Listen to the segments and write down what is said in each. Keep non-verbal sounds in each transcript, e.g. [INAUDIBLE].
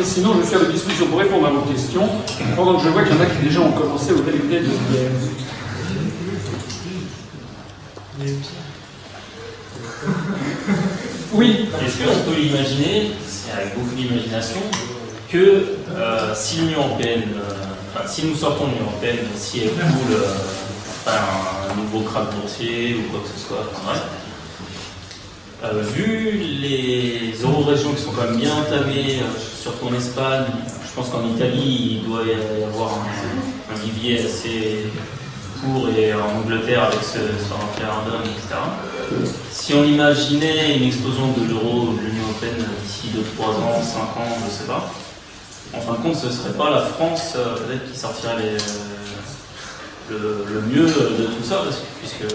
Et sinon, je suis à votre disposition pour répondre à vos questions, pendant que je vois qu'il y en a qui déjà ont commencé au délégué de. Oui. Est-ce qu'on peut imaginer, avec beaucoup d'imagination, que euh, si l'Union européenne, euh, enfin, si nous sortons de l'Union européenne, si elle coule euh, un nouveau crack boursier ou quoi que ce soit, vu les euro-régions qui sont quand même bien entamées, surtout en Espagne, je pense qu'en Italie, il doit y avoir un, un vivier assez court et en Angleterre avec ce, ce référendum, etc. Si on imaginait une explosion de l'euro de l'Union Européenne d'ici 2, 3 ans, 5 ans, je ne sais pas, en fin de compte, ce ne serait pas la France euh, peut-être qui sortirait le, mieux de tout ça, puisque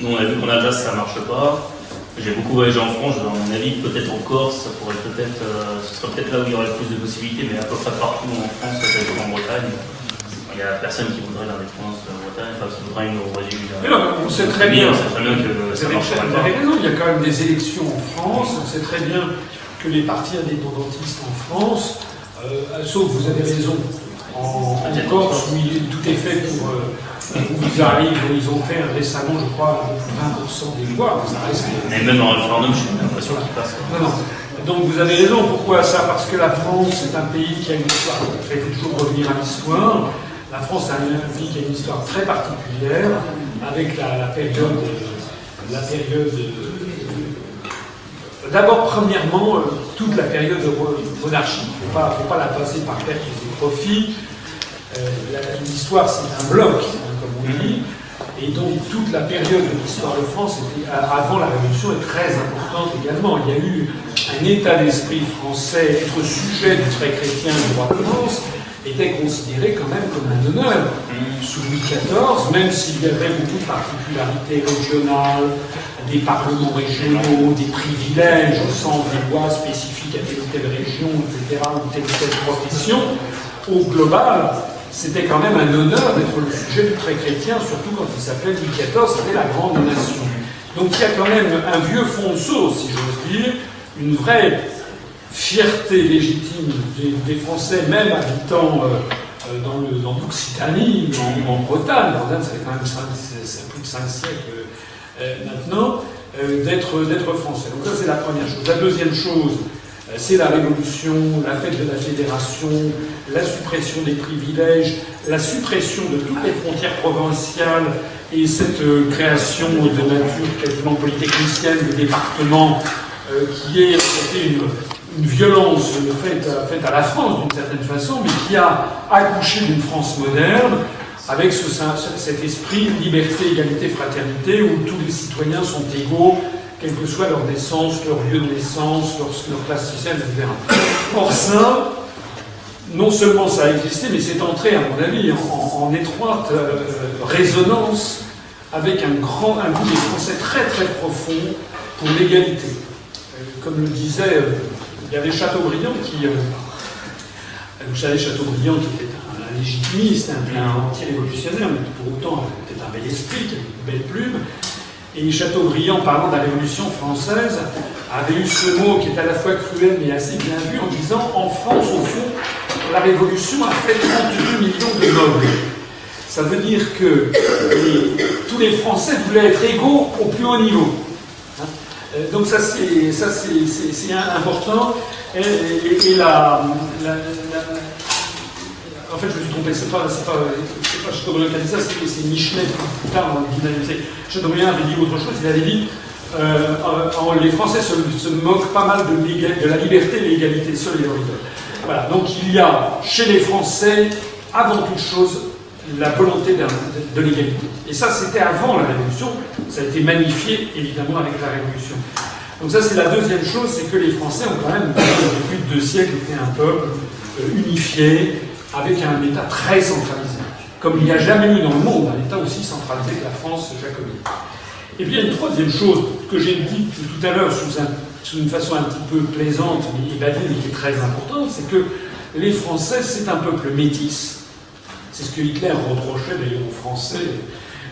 nous on a vu qu'en Alsace ça ne marche pas. J'ai beaucoup voyagé en France, à mon avis, peut-être en Corse, ça pourrait peut-être, euh, ce serait peut-être là où il y aurait le plus de possibilités, mais à peu près partout en France, peut-être en Bretagne. Il n'y a personne qui voudrait l'indépendance de la Bretagne, enfin, qui voudrait une non, on sait très bien. On sait très bien que ça marche pas. Vous avez raison, il y a quand même des élections en France. On sait très bien que les partis indépendantistes en France euh, sauf, vous avez raison, en, Corse, où tout est fait pour. Euh, ils arrivent, ils ont fait récemment, je crois, 20% des voix. Ça reste, Mais même en référendum, j'ai l'impression qu'il passe. Non, non. Donc vous avez raison, pourquoi ça? Parce que la France est un pays qui a une histoire, il faut toujours revenir à l'histoire. La France est un pays qui a une histoire très particulière, avec la, la période, la période D'abord, premièrement, euh, toute la période de monarchie. Il ne faut pas, la passer par perte des profits. Euh, L'histoire, c'est un bloc, Et donc, toute la période de l'histoire de France, avant la Révolution, est très importante également. Il y a eu un état d'esprit français, être sujet du trait chrétien du roi de France, était considéré quand même comme un honneur. Sous Louis XIV, même s'il y avait beaucoup de particularités régionales, des parlements régionaux, des privilèges au sens des lois spécifiques à telle ou telle région, etc., ou telle ou telle profession, au global, c'était quand même un honneur d'être le sujet du trait chrétien, surtout quand il s'appelait Louis XIV, c'était la grande nation. Donc il y a quand même un vieux fonceau, si j'ose dire, une vraie fierté légitime des, Français, même habitant euh, euh, dans l'Occitanie, dans, en, Bretagne, Bretagne ça fait quand même plus de cinq siècles euh, maintenant, d'être français. Donc ça c'est la première chose. La deuxième chose, c'est la révolution, la fête de la fédération, la suppression des privilèges, la suppression de toutes les frontières provinciales et cette création de nature quasiment polytechnicienne de départements qui est une, une violence faite à, la France d'une certaine façon, mais qui a accouché d'une France moderne avec ce, cet esprit liberté, égalité, fraternité, où tous les citoyens sont égaux, quelle que soit leur naissance, leur lieu de naissance, leur, classe sociale, etc. Or ça, non seulement ça a existé, mais c'est entré, à mon avis, en, étroite euh, résonance avec un grand, un goût des Français très très profond pour l'égalité. Euh, comme le disait euh, il y avait Chateaubriand qui. Vous savez, Chateaubriand qui était un, légitimiste, un, anti-révolutionnaire, mais pour autant peut-être un bel esprit, une belle plume. Et Chateaubriand, parlant de la Révolution française, avait eu ce mot qui est à la fois cruel mais assez bien vu en disant En France, au fond, la Révolution a fait 32 millions de nobles. Ça veut dire que tous les Français voulaient être égaux au plus haut niveau. Euh, donc ça c'est ça c'est important. Et, la, en fait je me suis trompé, c'est pas c'est pas pas qui a dit ça, c'est Michelet plus tard dans le Chateaubriand avait dit autre chose, il avait dit euh, les Français se, moquent pas mal de, de la liberté, l'égalité, seule et Voilà, donc il y a chez les Français, avant toute chose, la volonté de l'égalité. Et ça, c'était avant la Révolution, ça a été magnifié évidemment avec la Révolution. Donc ça, c'est la deuxième chose, c'est que les Français ont quand même, depuis de deux siècles, été un peuple euh, unifié, avec un État très centralisé. Comme il n'y a jamais eu dans le monde un État aussi centralisé que la France jacobine. Et puis il y a une troisième chose que j'ai dit tout à l'heure sous, une façon un petit peu plaisante, mais évadée, mais qui est très importante, c'est que les Français, c'est un peuple métis, c'est ce que Hitler reprochait d'ailleurs aux Français.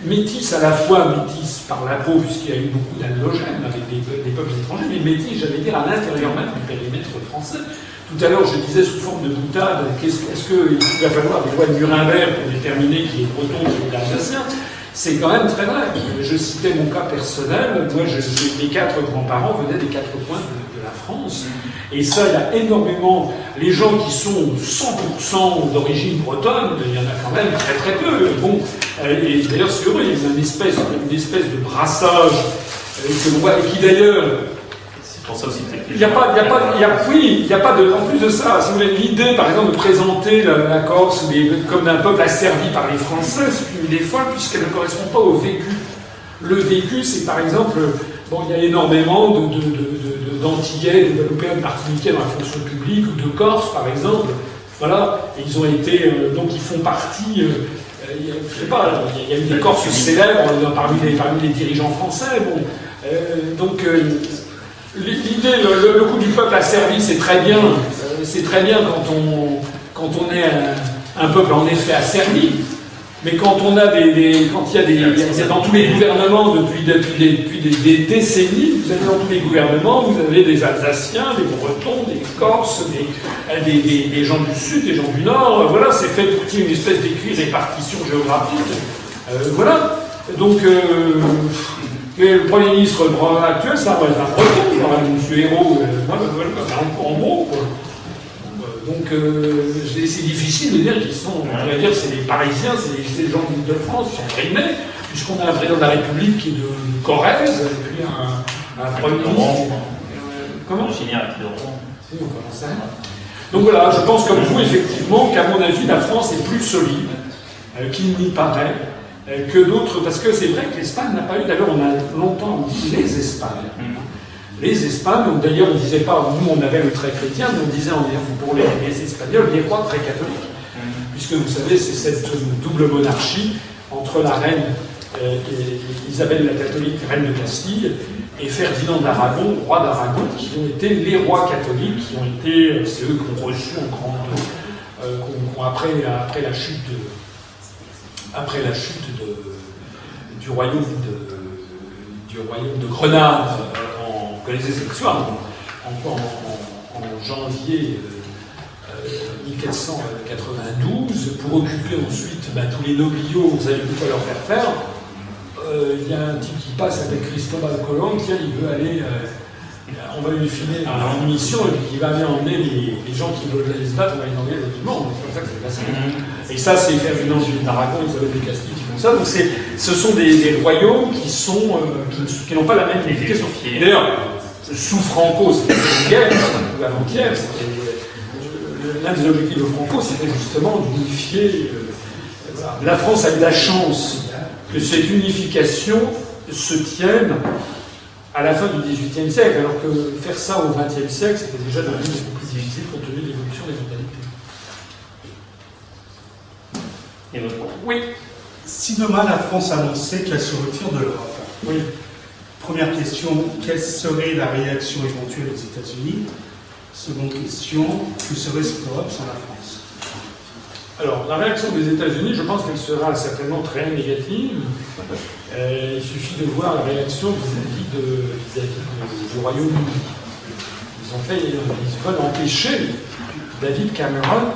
Métis à la fois métis par la peau, puisqu'il y a eu beaucoup d'allogènes avec des, peuples étrangers, mais métis, j'allais dire, à l'intérieur même du périmètre français, Tout à l'heure, je disais sous forme de boutade, est-ce qu'il va falloir des lois de Nuremberg pour déterminer qui est breton, qui est alsacien C'est quand même très vrai. Je citais mon cas personnel. Moi, mes quatre grands-parents venaient des quatre coins de, de la France. Et ça, il y a énormément. Les gens qui sont 100% d'origine bretonne, il y en a quand même très très peu. Bon, euh, et d'ailleurs, c'est heureux, il y a une espèce, une espèce de brassage euh, que l'on voit, et qui d'ailleurs. Il n'y a pas, il y a pas, il oui, il n'y a pas de. En plus de ça, si vous avez l'idée, par exemple, de présenter la, Corse comme un peuple asservi par les Français, c'est une des fois, puisqu'elle ne correspond pas au vécu. Le vécu, c'est par exemple, bon, il y a énormément de, de, de d'Antillais, de Guadeloupéens, de Martiniquais dans la fonction publique, ou de Corse par exemple. Voilà, et ils ont été, euh, donc ils font partie, euh, euh je sais pas, il y a eu des Corses célèbres parmi les, dirigeants français. Bon, euh, donc l'idée, le, le, coup du peuple asservi, c'est très bien, c'est très bien quand on, quand on est un, peuple en effet asservi. Mais quand on a des, des quand il y a des, c'est dans tous les gouvernements depuis, depuis, des, décennies, vous avez dans tous les gouvernements, vous avez des Alsaciens, des Bretons, des Corses, des, des gens du Sud, des gens du Nord. Voilà, c'est fait pour qu'il y ait une espèce répartition géographique. Euh, voilà. Donc, euh, le Premier ministre actuel, ça va être un Breton, M. Hérault, euh, en gros, quoi. Donc euh, c'est difficile de dire qu'ils sont, on va dire, c'est les Parisiens, c'est les gens de France qui sont primés, puisqu'on a un président de la République qui est de Corrèze, et puis un, un premier ministre. Euh, comment Donc voilà, je pense comme vous, effectivement, qu'à mon avis, la France est plus solide euh, qu'il n'y paraît que d'autres, parce que c'est vrai que l'Espagne n'a pas eu, d'ailleurs on a longtemps dit les Espagnes. Mm les Espagnols, d'ailleurs on ne disait pas, nous on avait le trait chrétien, mais on disait pour les, Espagnols les rois très catholiques. Mm. Puisque vous savez, c'est cette double monarchie entre la reine euh, Isabelle la catholique, reine de Castille, et Ferdinand d'Aragon, roi d'Aragon, qui ont été les rois catholiques, qui ont été, euh, c'est eux qui ont reçu en grande, euh, après, après la chute de, après la chute du royaume de, Grenade connaissez cette histoire, en, en, en janvier 1492, euh, pour occuper ensuite bah, tous les nobliaux, vous savez quoi leur faire faire. Euh, il y a un type qui passe avec Cristobal Colomb, tiens, il veut aller, euh, on va lui filer une mission, et puis il va aller emmener les, les, gens qui veulent se battre, on va les emmener dans du monde. C'est comme ça que c'est passé. Mm-hmm. Et ça, c'est Ferdinand d'Aragon, Isabelle de Castille qui font ça. Donc ce sont des, des, royaumes qui sont qui, qui n'ont pas la même efficacité. D'ailleurs, sous Franco, c'était hier, ou avant-hier, l'un des objectifs de Franco, c'était justement d'unifier. Euh, la France a eu la chance que cette unification se tienne à la fin du XVIIIe siècle, alors que faire ça au XXe siècle, c'était déjà devenu beaucoup plus difficile compte tenu de l'évolution des mentalités. Oui. Si demain la France annonçait qu'elle se retire de l'Europe, oui. Première question, quelle serait la réaction éventuelle aux États-Unis? Seconde question, que serait cette Europe sans la France? Alors, la réaction des États-Unis, je pense qu'elle sera certainement très négative. Euh, il suffit de voir la réaction vis-à-vis du Royaume-Uni. Ils ont fait, ils veulent empêcher David Cameron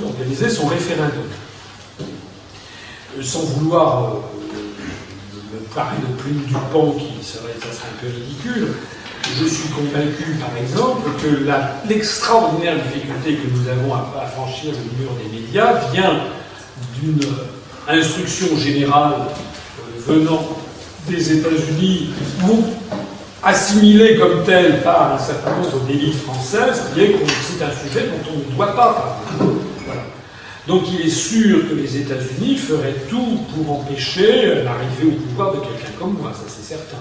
d'organiser son référendum. Sans vouloir euh, parler de plume du pont qui serait, ça serait un peu ridicule. Je suis convaincu, par exemple, que l'extraordinaire difficulté que nous avons à, franchir le mur des médias vient d'une instruction générale euh, venant des États-Unis ou assimilée comme telle par un certain nombre d'élites françaises, qui est que c'est un sujet dont on ne doit pas parler. Donc il est sûr que les États-Unis feraient tout pour empêcher l'arrivée au pouvoir de quelqu'un comme moi, ça c'est certain.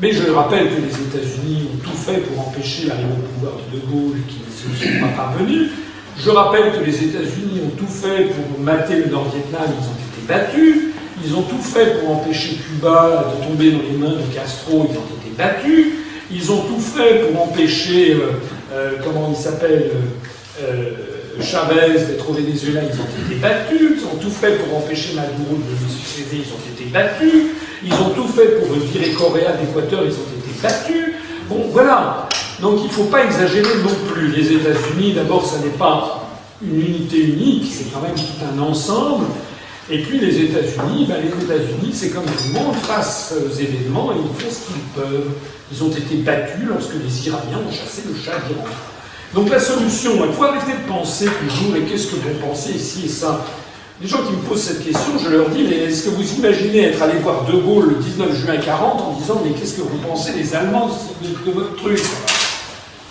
Mais je rappelle que les États-Unis ont tout fait pour empêcher l'arrivée au pouvoir de De Gaulle, qui ne se sont pas parvenus. Je rappelle que les États-Unis ont tout fait pour mater le Nord-Vietnam, ils ont été battus. Ils ont tout fait pour empêcher Cuba de tomber dans les mains de Castro, ils ont été battus. Ils ont tout fait pour empêcher, euh, euh, comment il s'appelle, euh, Chavez d'être au Venezuela, ils ont été battus. Ils ont tout fait pour empêcher Maduro de lui succéder, ils ont été battus. Ils ont tout fait pour virer Corée d'Équateur, ils ont été battus. Bon, voilà. Donc il ne faut pas exagérer non plus. Les États-Unis, d'abord, ça n'est pas une unité unique, c'est quand même tout un ensemble. Et puis les États-Unis, ben, les États-Unis, c'est comme tout le monde, face aux événements, ils font ce qu'ils peuvent. Ils ont été battus lorsque les Iraniens ont chassé le Shah d'Iran. Donc la solution, il faut arrêter de penser toujours, et qu'est-ce que vous pensez ici et ça? Les gens qui me posent cette question, je leur dis, mais est-ce que vous imaginez être allé voir De Gaulle le 19 juin 40 en disant, mais qu'est-ce que vous pensez les Allemands de, votre truc?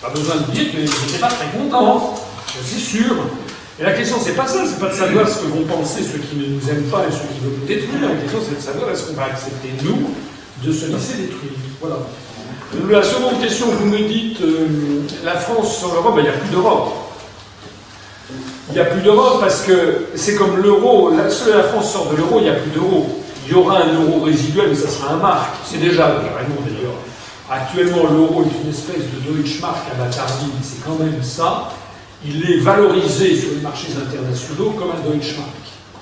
Pas besoin de dire qu'ils n'étaient pas très contents, c'est sûr. Et la question, c'est pas ça, c'est pas de savoir ce que vont penser ceux qui ne nous aiment pas et ceux qui veulent nous détruire. La question, c'est de savoir est-ce qu'on va accepter, nous, de se laisser détruire. Voilà. La seconde question, vous me dites euh, la France sans l'Europe, ben, il n'y a plus d'Europe. Il n'y a plus d'Europe parce que c'est comme l'euro. Seule la France sort de l'euro, il n'y a plus d'euro. Il y aura un euro résiduel, mais ça sera un marque. C'est déjà carrément d'ailleurs. Actuellement, l'euro est une espèce de Deutschmark à la tardive, c'est quand même ça. Il est valorisé sur les marchés internationaux comme un Deutschmark.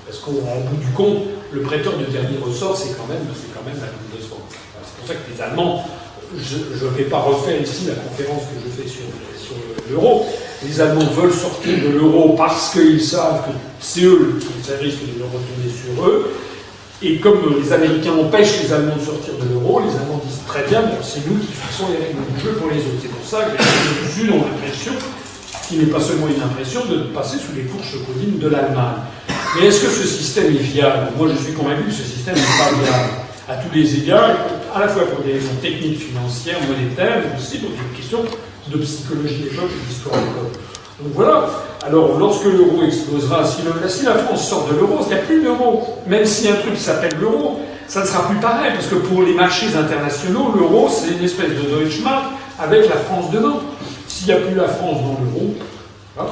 Parce qu'au bout du compte, le prêteur de dernier ressort, c'est quand même, c'est quand même la Bundesbank. C'est pour ça que les Allemands je ne vais pas refaire ici la conférence que je fais sur, l'euro. Les Allemands veulent sortir de l'euro parce qu'ils savent que c'est eux qui risque de le retourner sur eux. Et comme les Américains empêchent les Allemands de sortir de l'euro, les Allemands disent très bien, c'est nous qui fixons les règles du jeu pour les autres. C'est pour ça que les Sud ont l'impression, qui n'est pas seulement une impression, de passer sous les fourches codines de l'Allemagne. Mais est-ce que ce système est viable? Moi, je suis convaincu que ce système n'est pas viable à tous les égards à la fois pour des raisons techniques, financières, monétaires, mais aussi pour des questions de psychologie d'époque et d'histoire d'époque. Donc voilà. Alors, lorsque l'euro explosera, si, la France sort de l'euro, il n'y a plus d'euro. Même si un truc s'appelle l'euro, ça ne sera plus pareil, parce que pour les marchés internationaux, l'euro, c'est une espèce de Deutschmark avec la France dedans. S'il n'y a plus la France dans l'euro, voilà.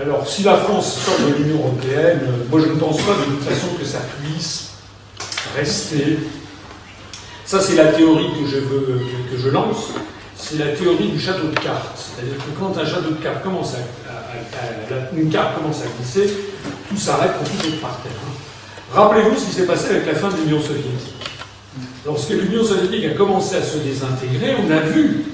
Alors, si la France sort de l'Union européenne, euh, moi je ne pense pas de toute façon que ça puisse rester ça, c'est la théorie que je, veux, que, je lance. C'est la théorie du château de cartes. C'est-à-dire que quand un château de cartes commence à, une carte commence à glisser, tout s'arrête pour tout est par terre. Hein. Rappelez-vous ce qui s'est passé avec la fin de l'Union soviétique. Lorsque l'Union soviétique a commencé à se désintégrer, on a vu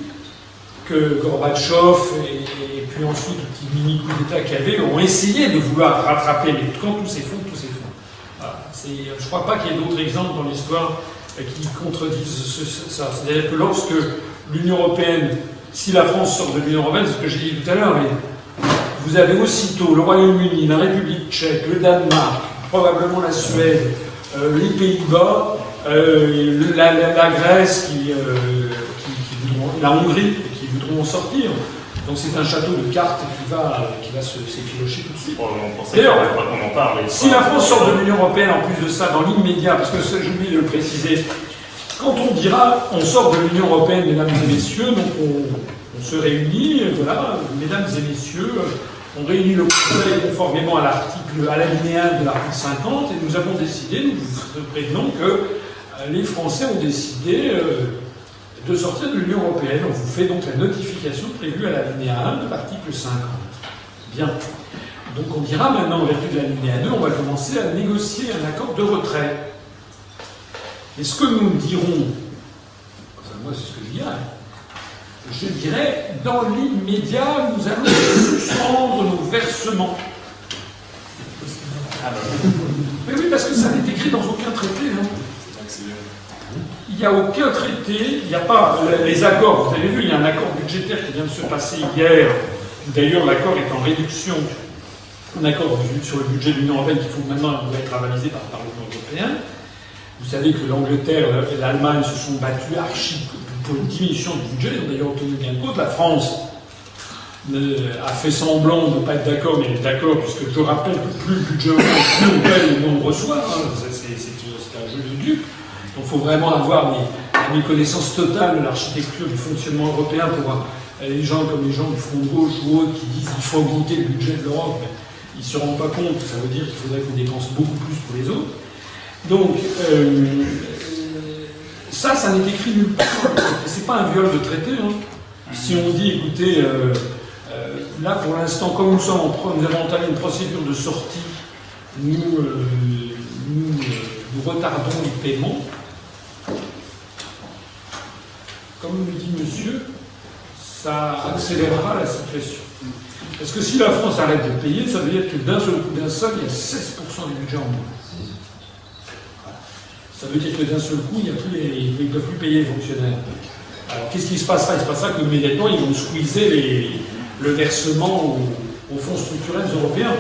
que Gorbatchev et, puis ensuite le petit mini coup d'État qu'il y avait ont essayé de vouloir rattraper, mais quand tous ces fonds, tous ces fonds. je ne crois pas qu'il y ait d'autres exemples dans l'histoire qui contredisent ça. C'est-à-dire que lorsque l'Union européenne, si la France sort de l'Union européenne, ce que j'ai dit tout à l'heure, vous avez aussitôt le Royaume-Uni, la République tchèque, le Danemark, probablement la Suède, euh, les Pays-Bas, euh, la, Grèce, euh, la Hongrie, voudront en sortir. Donc c'est un château de cartes qui va, qui va s'effilocher tout de suite. D'ailleurs, en parle. Si la France sort de l'Union Européenne, en plus de ça, dans l'immédiat, parce que j'oublie de le préciser, quand on dira on sort de l'Union Européenne, mesdames et messieurs, donc on, se réunit, voilà, mesdames et messieurs, on réunit le Conseil conformément à l'article, à l'alinéa de l'article 50, et nous avons décidé, nous vous prévenons que euh, les Français ont décidé euh, de sortir de l'Union européenne. On vous fait donc la notification prévue à l'alinéa 1 de l'article 50. Bien. Donc on dira maintenant, en vertu de l'alinéa 2, on va commencer à négocier un accord de retrait. Et ce que nous dirons, enfin moi c'est ce que je dirais, je dirais, dans l'immédiat, nous allons suspendre nos versements. Ah ben. Mais oui, parce que ça n'est écrit dans aucun traité. Hein n'y a aucun traité, il n'y a pas les accords. Vous avez vu, il y a un accord budgétaire qui vient de se passer hier. D'ailleurs, l'accord est en réduction. Un accord sur le budget de l'Union européenne qui faut maintenant être avalisé par le Parlement européen. Vous savez que l'Angleterre et l'Allemagne se sont battus archi pour une diminution du budget. Ils ont d'ailleurs obtenu de cause. La France a fait semblant de ne pas être d'accord, mais elle est d'accord, puisque je rappelle que plus le budget augmente, plus on paye moins on reçoit. Hein. C'est un jeu de dupe. Donc il faut vraiment avoir une connaissance totale de l'architecture du fonctionnement européen pour euh, les gens comme les gens du front de gauche ou autres qui disent qu'il faut augmenter le budget de l'Europe. Ils ne se rendent pas compte ça veut dire qu'il faudrait qu'on dépense beaucoup plus pour les autres. Donc, euh, ça, ça n'est écrit nulle part. C'est pas un viol de traité. Hein. Si on dit, écoutez, euh, là pour l'instant, comme nous, sommes nous avons entamé une procédure de sortie, nous, nous retardons les paiements, comme le dit monsieur, ça accélérera la situation. Parce que si la France arrête de payer, ça veut dire que d'un seul coup, d'un seul, il y a 16% du budget en moins. Ça veut dire que d'un seul coup, il ils ne peuvent plus payer les fonctionnaires. Alors qu'est-ce qui se passera? Il se passera que immédiatement, ils vont squeezer le versement aux, fonds structurels européens.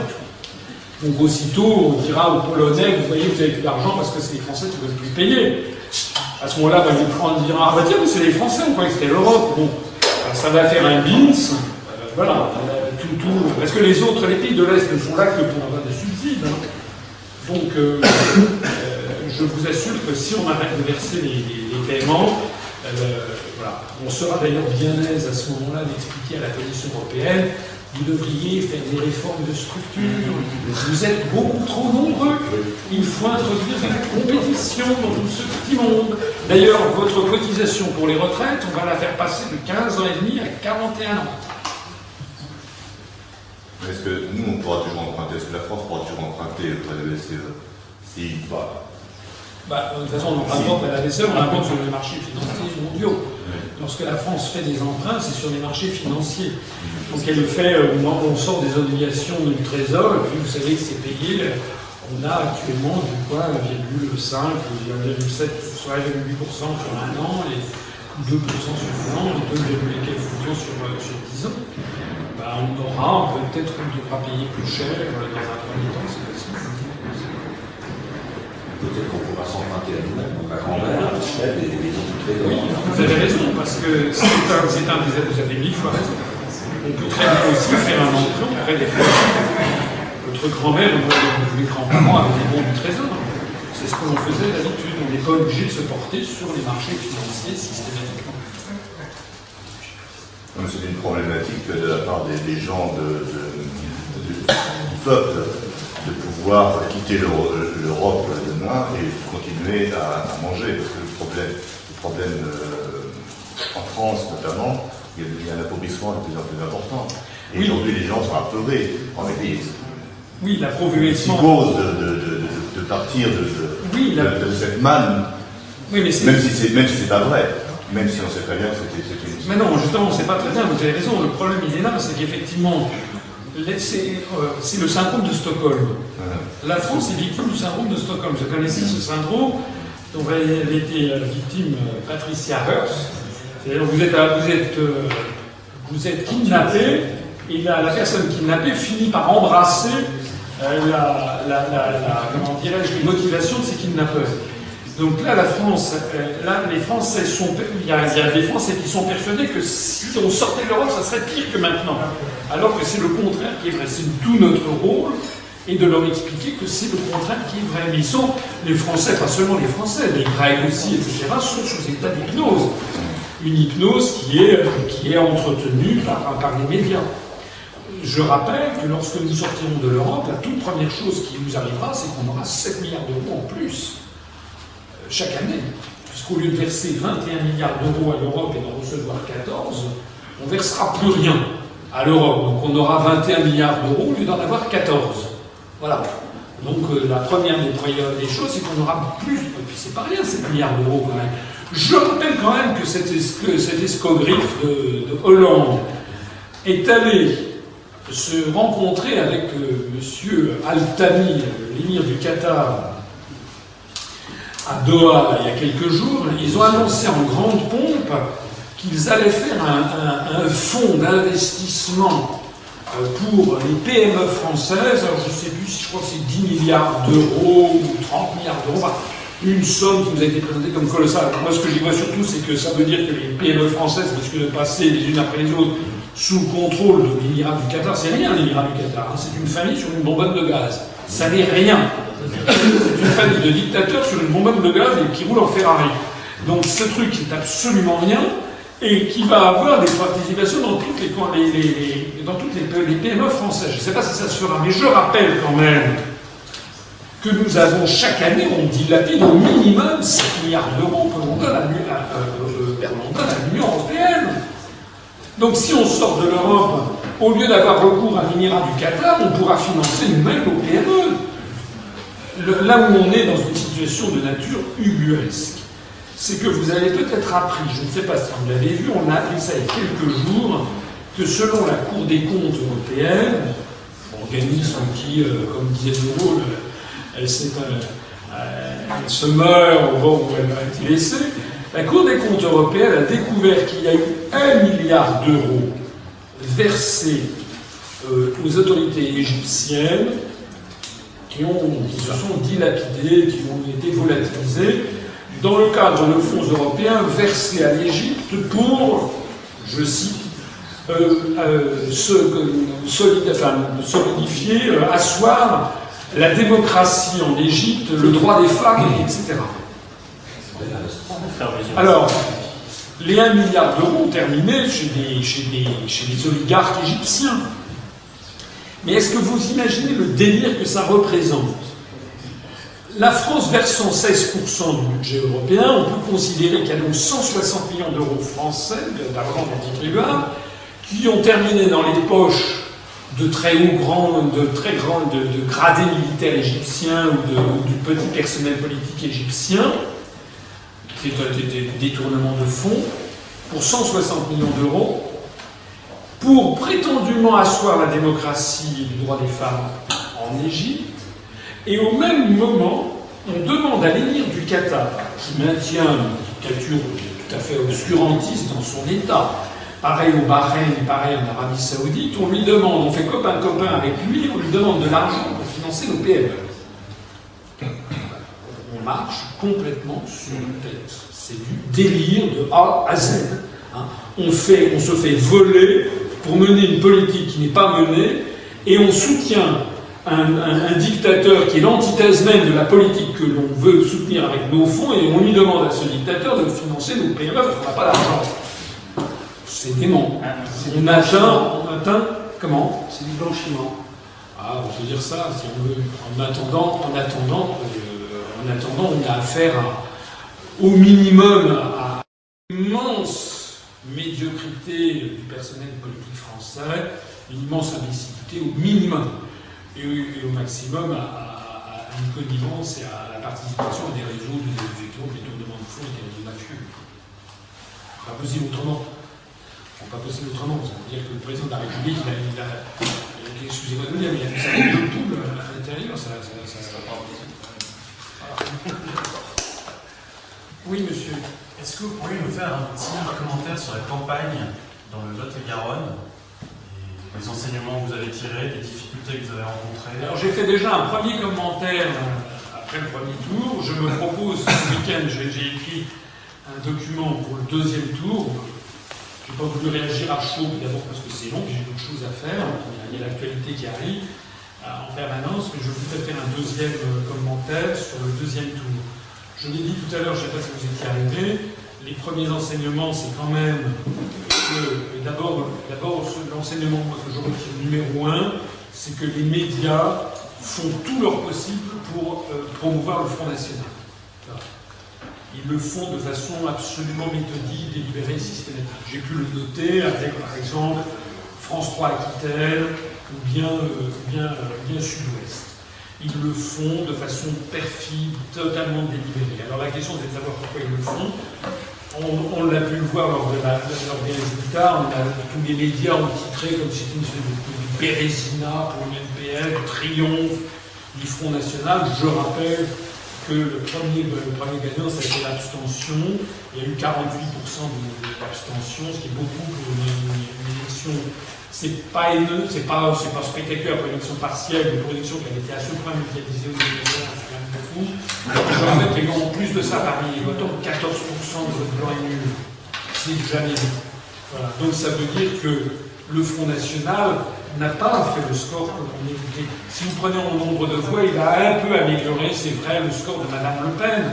Donc aussitôt, on dira aux Polonais, vous voyez, vous n'avez plus d'argent parce que c'est les Français qui ne peuvent plus payer. À ce moment-là, bah, les dira, ah bah tiens, c'est les Français, on croyait que c'était l'Europe. Bon, ça va faire un bins. Euh, voilà, tout, tout, parce que les autres, les pays de l'Est ne sont là que pour avoir des subsides. Hein. Donc, euh, [COUGHS] euh, je vous assure que si on arrête de verser les, paiements, voilà. on sera d'ailleurs bien aise à ce moment-là d'expliquer à la Commission européenne vous devriez faire des réformes de structure. Vous êtes beaucoup trop nombreux. Il faut introduire la compétition dans tout ce petit monde. D'ailleurs, votre cotisation pour les retraites, on va la faire passer de 15 ans et demi à 41 ans. Est-ce que nous, on pourra toujours emprunter? Est-ce que la France pourra toujours emprunter auprès de la BCE Si, bah, de toute façon, on n'emprunte pas la BCE, on emprunte sur les marchés financiers mondiaux. Lorsque la France fait des emprunts, c'est sur les marchés financiers. Donc elle fait, euh, on sort des obligations du Trésor, et puis vous savez que c'est payé. On a actuellement du quoi 1,5, 1,7, soit 1,8% sur un an, et 2% sur un an, et 2,4% sur, euh, sur 10 ans. Ben, on aura, peut-être on devra payer plus cher euh, dans un premier. Peut-être qu'on pourra s'emprunter à nous-mêmes, donc à grand-mère, à Michel et vous avez raison, parce que c'est un, un, des vous avez mille fois raison. On peut très bien aussi faire un emprunt auprès des Votre grand-mère ou les grands-parents avaient des bons du trésor. C'est ce que l'on faisait d'habitude. On n'est pas obligé de se porter sur les marchés financiers systématiquement. C'est une problématique de la part des, gens de, du peuple de pouvoir quitter l'Europe demain et continuer à, manger. Parce que le problème, le problème euh, en France notamment, il y a un appauvrissement de plus en plus important. Et aujourd'hui, les gens sont apeurés. En fait, oui, l'appauvrissement. cause de, de, de, de, partir de, de, cette manne. Oui, mais même si c'est même si c'est pas vrai. Même si on sait très bien que c'était une. Mais non, justement, on ne sait pas très bien, vous avez raison. Le problème, il est là, c'est qu'effectivement, c'est le syndrome de Stockholm. La France est victime du syndrome de Stockholm. Vous connaissez ce syndrome dont avait été euh, victime euh, Patricia Hearst. C'est-à-dire vous êtes, vous, êtes, vous êtes kidnappé et la, personne kidnappée finit par embrasser la, la, comment dirais-je, les motivations de ces kidnappeurs. Donc là, la France, là, les Français sont, il y, a, il y, a, des Français qui sont persuadés que si on sortait de l'Europe, ça serait pire que maintenant. Alors que c'est le contraire qui est vrai. C'est tout notre rôle et de leur expliquer que c'est le contraire qui est vrai. Mais ils sont, les Français, pas seulement les Français, les Grecs aussi, etc., sont sous état d'hypnose. Une hypnose qui est, qui est entretenue par, par les médias. Je rappelle que lorsque nous sortirons de l'Europe, la toute première chose qui nous arrivera, c'est qu'on aura 7 milliards d'euros en plus euh, chaque année. Puisqu'au lieu de verser 21 milliards d'euros à l'Europe et d'en recevoir 14, on versera plus rien à l'Europe. Donc on aura 21 milliards d'euros au lieu d'en avoir 14. Voilà. Donc euh, la première des, choses, c'est qu'on aura plus, et puis c'est pas rien, 7 milliards d'euros quand même. Je rappelle quand même que cet, escogriffe de, Hollande est allé se rencontrer avec euh, M. Al-Thani, l'émir du Qatar, à Doha il y a quelques jours. Ils ont annoncé en grande pompe qu'ils allaient faire un, fonds d'investissement euh, pour les PME françaises. Alors, je ne sais plus si je crois que c'est 10 milliards d'euros ou 30 milliards d'euros. une somme qui nous a été présentée comme colossale. Moi, ce que j'y vois surtout, c'est que ça veut dire que les PME françaises risquent de passer les unes après les autres sous le contrôle de l'Émirat du Qatar. C'est rien, l'Émirat du Qatar. Hein. C'est une famille sur une bonbonne de gaz. Ça n'est rien. C'est une famille de dictateurs sur une bonbonne de gaz et qui roule en Ferrari. Donc ce truc est absolument rien et qui va avoir des participations dans toutes les, dans toutes les, PME françaises. Je ne sais pas si ça se fera, mais je rappelle quand même que nous avons chaque année, on dilapide au minimum 7 milliards d'euros que l'on donne à, l'Union européenne. Donc si on sort de l'Europe, au lieu d'avoir recours à l'Émirat du Qatar, on pourra financer nous-mêmes nos PME. Là où on est dans une situation de nature ubuesque c'est que vous avez peut-être appris, je ne sais pas si vous l'avez vu, on a appris ça il y a quelques jours, que selon la Cour des comptes européenne, organisme qui, euh, comme disait Nouro, elle, elle, se meurt au moment où elle a été laissée, la Cour des comptes européenne a découvert qu'il y a eu un milliard d'euros versés euh, aux autorités égyptiennes qui, se sont dilapidés, qui ont été volatilisés dans le cadre de fonds européens versés à l'Égypte pour, je cite, euh, euh, solidifier, euh, asseoir la démocratie en Égypte, le droit des femmes, etc. Alors, les 1 milliard d'euros ont terminé chez, les oligarques égyptiens. Mais est-ce que vous imaginez le délire que ça représente? La France versant 16% du budget européen, on peut considérer qu'il y a donc 160 millions d'euros français d'argent des qui ont terminé dans les poches de très hauts grands, de très grands, de, gradés militaires égyptiens ou, du petit personnel politique égyptien, qui est des détournements de fonds, pour 160 millions d'euros, pour prétendument asseoir la démocratie et le droit des femmes en Égypte, et au même moment, on demande à l'émir du Qatar, qui maintient une dictature tout à fait obscurantiste dans son État, pareil au Bahreïn, pareil en Arabie Saoudite, on lui demande, on fait copain-copain avec lui, on lui demande de l'argent pour financer nos PME. On marche complètement sur une tête. C'est du délire de A à Z. Hein. On, fait, on se fait voler pour mener une politique qui n'est pas menée, et on soutient un, dictateur qui est l'antithèse même de la politique que l'on veut soutenir avec nos fonds, et on lui demande à ce dictateur de financer nos PME parce qu'on n'a pas d'argent. C'est dément. On atteint, on atteint, comment? C'est du blanchiment. Ah, on peut dire ça, si on veut. En attendant, en attendant, euh, en attendant, on a affaire au minimum à une immense médiocrité du personnel politique français, une immense imbécilité au minimum, et, au maximum à, une connivence et à la participation des réseaux de détournement de fonds et des réseaux mafieux. Pas possible autrement pas possible autrement. Ça veut dire que le président de la République, il a, excusez-moi de le dire, mais il a mis de tout à l'intérieur, ça, ça, ça, ça va pas. Oui, monsieur. Est-ce que vous pourriez nous faire un petit commentaire sur la campagne dans le Lot-et-Garonne les enseignements que vous avez tirés, les difficultés que vous avez rencontrées? Alors j'ai fait déjà un premier commentaire euh, après le premier tour. Je me propose ce week-end, j'ai écrit un document pour le deuxième tour. Je n'ai pas voulu réagir à chaud, d'abord parce que c'est long, j'ai d'autres choses à faire. Il y a l'actualité qui arrive euh, en permanence, mais je voudrais faire un deuxième euh, commentaire sur le deuxième tour. Je l'ai dit tout à l'heure, je ne sais pas si vous étiez arrivé, les premiers enseignements, c'est quand même que d'abord, l'enseignement que j'aurais numéro un, c'est que les médias font tout leur possible pour euh, promouvoir le Front National. Ils le font de façon absolument méthodique, délibérée, systématique. J'ai pu le noter avec, par exemple, France 3 Aquitaine ou bien, euh, bien, euh, bien Sud-Ouest. Ils le font de façon perfide, totalement délibérée. Alors la question c'est de savoir pourquoi ils le font. On, l'a pu le voir lors, de la, des résultats, on a, tous les médias ont titré comme si c'était une de, Bérésina pour une NPL, triomphe du Front National. Je rappelle que le premier, le premier gagnant, c'était l'abstention. Il y a eu 48% d'abstention, ce qui est beaucoup pour une, élection. C'est pas haineux, c'est pas, pas spectaculaire élection partielle, une élection qui avait été à ce point médiatisée aux élections, c'est quand même beaucoup. Je rappelle qu'il y a en plus de ça, parmi les votants, 14% de vote blanc et nul. C'est jamais vu. Voilà. Donc ça veut dire que le Front National n'a pas fait le score que écoutait. Si vous prenez en nombre de voix, il a un peu amélioré, c'est vrai, le score de Madame Le Pen.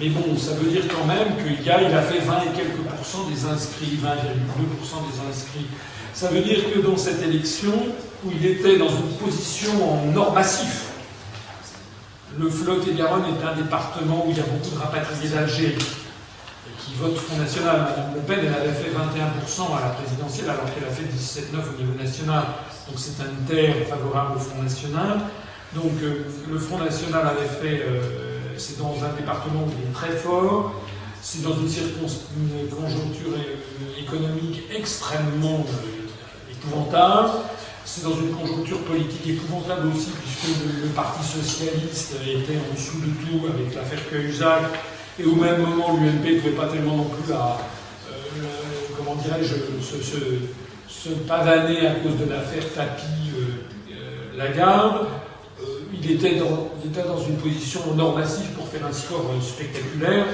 Mais bon, ça veut dire quand même qu'il a, il a fait 20 et quelques pourcents des inscrits, 20,2% des inscrits. Ça veut dire que dans cette élection, où il était dans une position en or massif, le Flotte et Garonne est un département où il y a beaucoup de rapatriés d'Algérie qui vote Front National. Madame Le Pen, elle avait fait 21% à la présidentielle alors qu'elle a fait 17,9% au niveau national. Donc c'est un terre favorable au Front National. Donc euh, le Front National avait fait, euh, c'est dans un département où il est très fort. c'est dans une, une conjoncture économique extrêmement épouvantable. C'est dans une conjoncture politique épouvantable aussi, puisque le, Parti socialiste était en dessous de tout avec l'affaire Cahuzac, et au même moment, l'UMP ne pouvait pas tellement non plus la, euh, comment dirais-je, se, pavaner à cause de l'affaire Tapie-Lagarde. Euh, euh, il, était il était dans une position normative pour faire un score spectaculaire.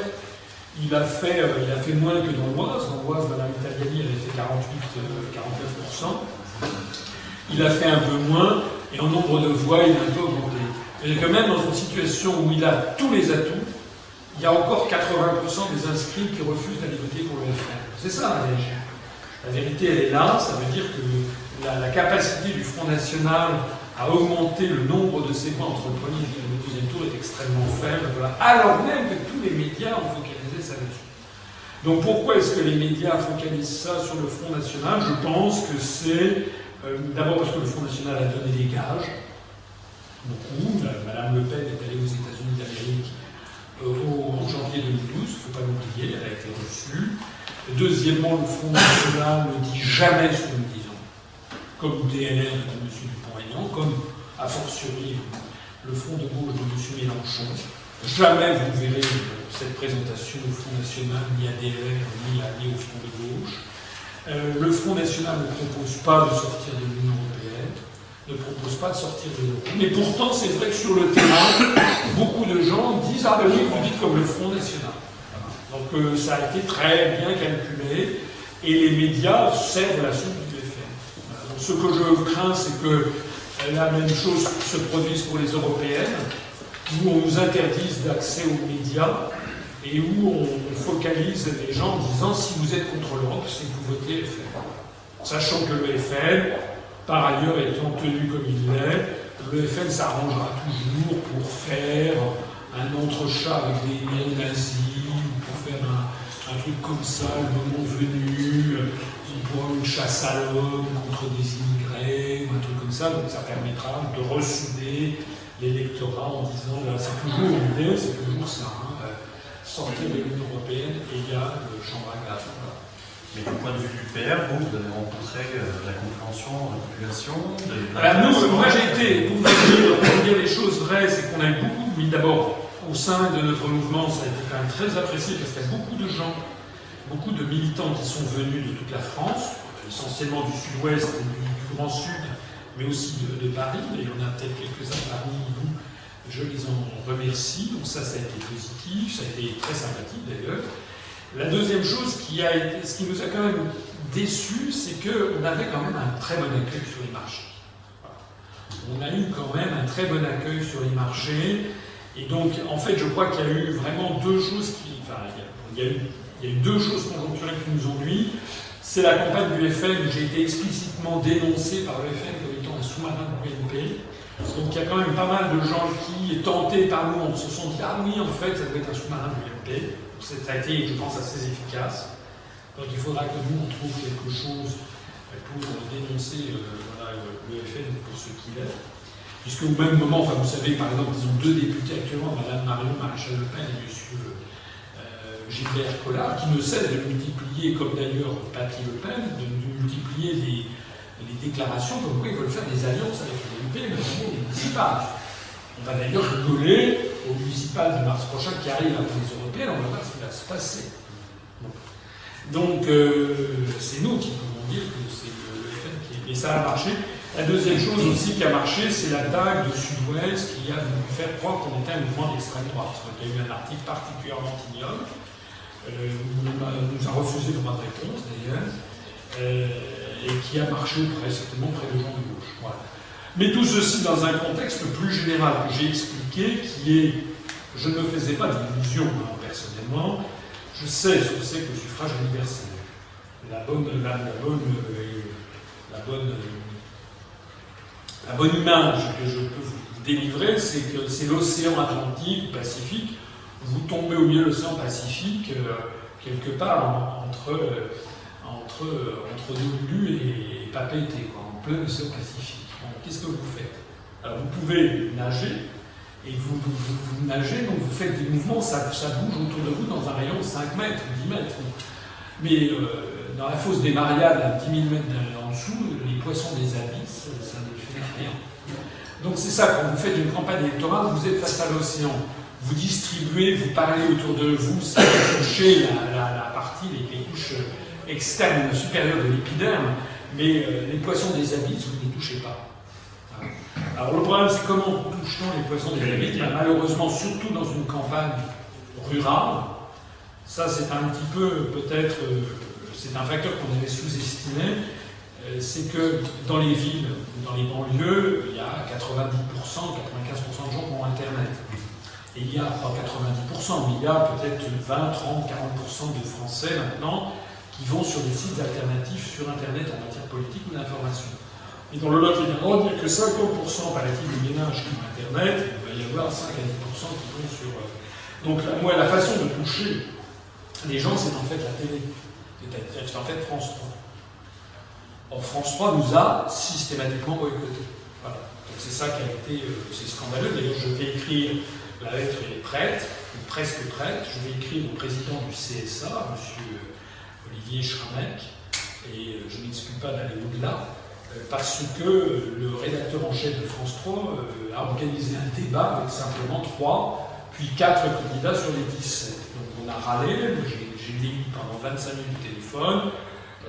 Il a fait, il a fait moins que dans l'Oise. Dans l'Oise, Mme Italiani avait fait 48, 49%. Il a fait un peu moins, et en nombre de voix, il a un peu augmenté. Mais quand même dans une situation où il a tous les atouts, il y a encore 80% des inscrits qui refusent d'aller voter pour le FN. C'est ça la vérité. La vérité, elle est là. Ça veut dire que la, capacité du Front National à augmenter le nombre de ses voix entre le premier et le deuxième tour est extrêmement faible, alors même que tous les médias ont focalisé. Donc pourquoi est-ce que les médias focalisent ça sur le Front National? Je pense que c'est euh, d'abord parce que le Front National a donné des gages, beaucoup. Madame Le Pen est allée aux États-Unis d'Amérique euh, en janvier 2012, il ne faut pas l'oublier, elle a été reçue. Deuxièmement, le Front National ne dit jamais ce que nous disons, comme DNR de M. Dupont-Aignan, comme a fortiori le Front de gauche de M. Mélenchon. Jamais vous verrez cette présentation au Front National, ni à DNR, ni, à, ni au Front de gauche. Euh, le Front National ne propose pas de sortir de l'Union européenne ne propose pas de sortir de l'euro. Mais pourtant, c'est vrai que sur le terrain, beaucoup de gens disent Ah ben oui, vous dites comme le Front National. Donc euh, ça a été très bien calculé et les médias servent la soupe du FN. Donc, ce que je crains, c'est que la même chose se produise pour les européennes, où on nous interdise d'accès aux médias et où on, focalise les gens en disant si vous êtes contre l'Europe, c'est que vous votez FN. Sachant que le FN, par ailleurs, étant tenu comme il l'est, le FN s'arrangera toujours pour faire un entrechat avec des néo-nazis, pour faire un, truc comme ça, le moment venu, pour une chasse à l'homme contre des immigrés, ou un truc comme ça. Donc ça permettra de ressouder l'électorat en disant c'est toujours l'idée, c'est toujours ça. Hein, sortir de l'Union européenne et il y a le chambre à gaz. Mais du point de vue du PR, vous, vous avez rencontré euh, la compréhension de la population Alors nous, moi j'ai été, pour vous dire, les choses vraies, c'est qu'on a eu beaucoup, oui d'abord, au sein de notre mouvement, ça a été quand même très apprécié parce qu'il y a beaucoup de gens, beaucoup de militants qui sont venus de toute la France, essentiellement du sud-ouest et du, Grand Sud, mais aussi de, Paris, mais il y en a peut-être quelques-uns parmi vous, je les en remercie, donc ça, ça a été positif, ça a été très sympathique d'ailleurs. La deuxième chose qui a été, ce qui nous a quand même déçus, c'est qu'on avait quand même un très bon accueil sur les marchés. On a eu quand même un très bon accueil sur les marchés. Et donc, en fait, je crois qu'il y a eu vraiment deux choses qui. Enfin, il y a, eu, deux choses conjoncturelles qui nous ont nuit. C'est la campagne du FN où j'ai été explicitement dénoncé par le FN sous-marin du BNP. Donc il y a quand même pas mal de gens qui, tentés par nous, se sont dit Ah oui, en fait, ça doit être un sous-marin du BNP ça a été, je pense, assez efficace. Donc il faudra que nous, on trouve quelque chose pour dénoncer euh, le FN pour ce qu'il est. Puisque au même moment, enfin, vous savez, par exemple, ils ont deux députés actuellement, Mme Marion Maréchal Le Pen et M. Euh, Gilbert Collard, qui ne cessent de multiplier, comme d'ailleurs Papi Le Pen, de, multiplier les, déclarations comme quoi ils veulent faire des alliances avec l'UMP, notamment les municipales. On va d'ailleurs rigoler au municipal de mars prochain qui arrive après les européennes, on va voir ce qui va se passer. Donc, euh, c'est nous qui pouvons dire que c'est le FN qui. Et ça a marché. La deuxième chose aussi qui a marché, c'est l'attaque de Sud-Ouest qui a voulu faire croire qu'on était un mouvement d'extrême droite. Il y a eu un article particulièrement ignoble, euh, nous a refusé de de réponse d'ailleurs, euh, et qui a marché auprès, certainement près de gens de gauche. Voilà. Mais tout ceci dans un contexte plus général que j'ai expliqué, qui est, je ne me faisais pas d'illusions hein, personnellement, je sais ce que c'est que le suffrage universel. La bonne, la, bonne, la, bonne, la bonne image que je peux vous délivrer, c'est que c'est l'océan Atlantique, Pacifique. Vous tombez au milieu de l'océan Pacifique, euh, quelque part entre, euh, entre, entre et, et Papeete, en plein océan Pacifique qu'est-ce que vous faites? Vous pouvez nager, et vous, nagez, donc vous faites des mouvements, ça, bouge autour de vous dans un rayon de 5 mètres ou 10 mètres. Mais euh, dans la fosse des Mariades, à 10 000 mètres en dessous, les poissons des abysses, ça ne fait rien. Donc c'est ça, quand vous faites une campagne électorale, vous êtes face à l'océan. Vous distribuez, vous parlez autour de vous, ça va toucher la, la- partie, les couches externes supérieures de l'épiderme, mais euh, les poissons des abysses, vous ne les touchez pas. Alors le problème, c'est comment touche-t-on les poissons des abysses Ben, Malheureusement, surtout dans une campagne rurale, ça c'est un petit peu, peut-être, euh, c'est un facteur qu'on avait sous-estimé, euh, c'est que dans les villes, dans les banlieues, il y a 90%, 95% de gens qui ont Internet. Et il y a, pas 90%, mais il y a peut-être 20, 30, 40% de Français maintenant qui vont sur des sites alternatifs sur Internet en matière politique ou d'information. Et dans le lot également, il n'y a que 50% paraît-il des ménages qui ont Internet, il va y avoir 5 à 10% qui vont sur... euh, Donc moi, la façon de toucher les gens, c'est en fait la télé. C'est en fait France 3. Or, France 3 nous a systématiquement boycotté. Voilà. Donc c'est ça qui a été euh, c'est scandaleux. D'ailleurs, je vais écrire, la lettre est prête, ou presque prête, je vais écrire au président du CSA, M. Et euh, je n'excuse pas d'aller au-delà, euh, parce que le rédacteur en chef de France 3 euh, a organisé un débat avec simplement trois, puis quatre candidats sur les 17. Donc on a râlé, j'ai lu pendant 25 minutes du téléphone,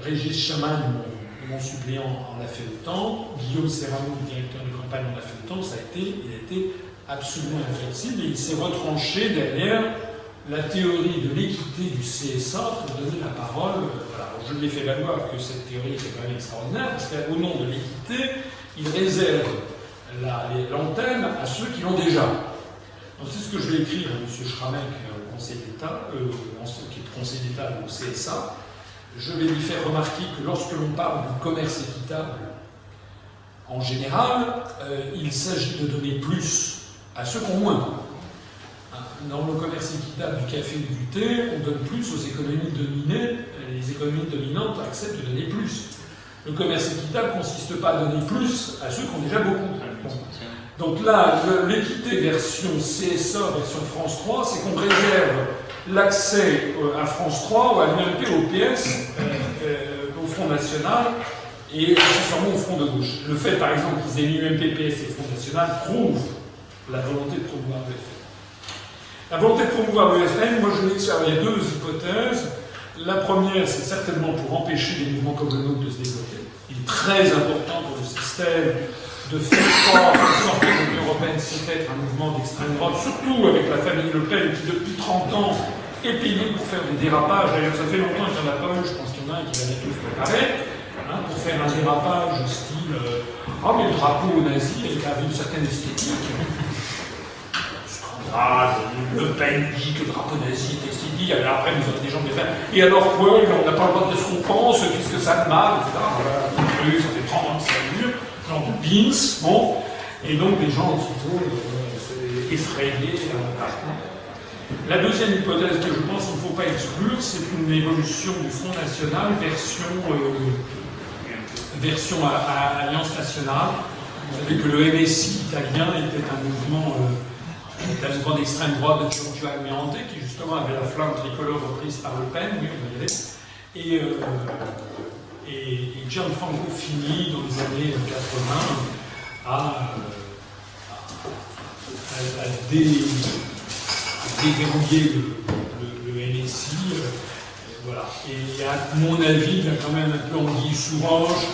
Régis Chaman, mon, mon suppléant, en a fait autant, Guillaume Serrano, le directeur de campagne, en a fait autant, ça a été, il a été absolument inflexible et il s'est retranché derrière la théorie de l'équité du CSA pour donner la parole. euh, Voilà. Je lui ai fait valoir que cette théorie était quand même extraordinaire, parce qu'au nom de l'équité, il réserve l'antenne à ceux qui l'ont déjà. C'est ce que je vais écrire à M. Schramek euh, au Conseil d'État, euh, qui est Conseil d'État au CSA. Je vais lui faire remarquer que lorsque l'on parle du commerce équitable, en général, euh, il s'agit de donner plus à ceux qui ont moins. Dans le commerce équitable du café ou du thé, on donne plus aux économies dominées, les économies dominantes acceptent de donner plus. Le commerce équitable ne consiste pas à donner plus à ceux qui ont déjà beaucoup. Bon. Donc là, l'équité version CSA, version France 3, c'est qu'on réserve l'accès euh, à France 3, ou à l'UMP, au PS, euh, euh, au Front National, et accessoirement au Front de gauche. Le fait, par exemple, qu'ils aient mis UMP, PS et Front National prouve la volonté de promouvoir le FN. La volonté de promouvoir le FN, moi je n'exclus, il y deux hypothèses. La première, c'est certainement pour empêcher des mouvements comme le nôtre de se développer. Il est très important pour le système de faire croire que l'Union Européenne, c'est être un mouvement d'extrême droite, surtout avec la famille Le Pen qui, depuis 30 ans, est payée pour faire des dérapages. D'ailleurs, ça fait longtemps qu'il n'y en a pas je pense qu'il y en a un qui va bientôt se préparer, hein, pour faire un dérapage style euh, Ah, mais le drapeau nazi, avait une certaine esthétique. Le Pen dit que le drapeau nazi est alors après, des gens qui Et alors quoi On n'a pas le droit de ce qu'on pense, qu'est-ce que ça te mal, etc. Voilà, oui, ça fait 30 ans que ça dure genre de beans, bon, et donc des gens aussitôt euh, effrayés. euh. La deuxième hypothèse que je pense qu'il ne faut pas exclure, c'est une évolution du Front National version, euh, version Alliance Nationale. Vous savez que le MSI italien était un mouvement, un mouvement d'extrême droite de Giorgio Almirante, qui justement avait la flamme tricolore reprise par Le Pen, oui, on va. Et, euh, et, et Gianfranco Fini, dans les années 80, a, euh, a- a le, le- le NSI. euh, voilà. Et à mon avis, il y a quand même un peu anguille sous roche.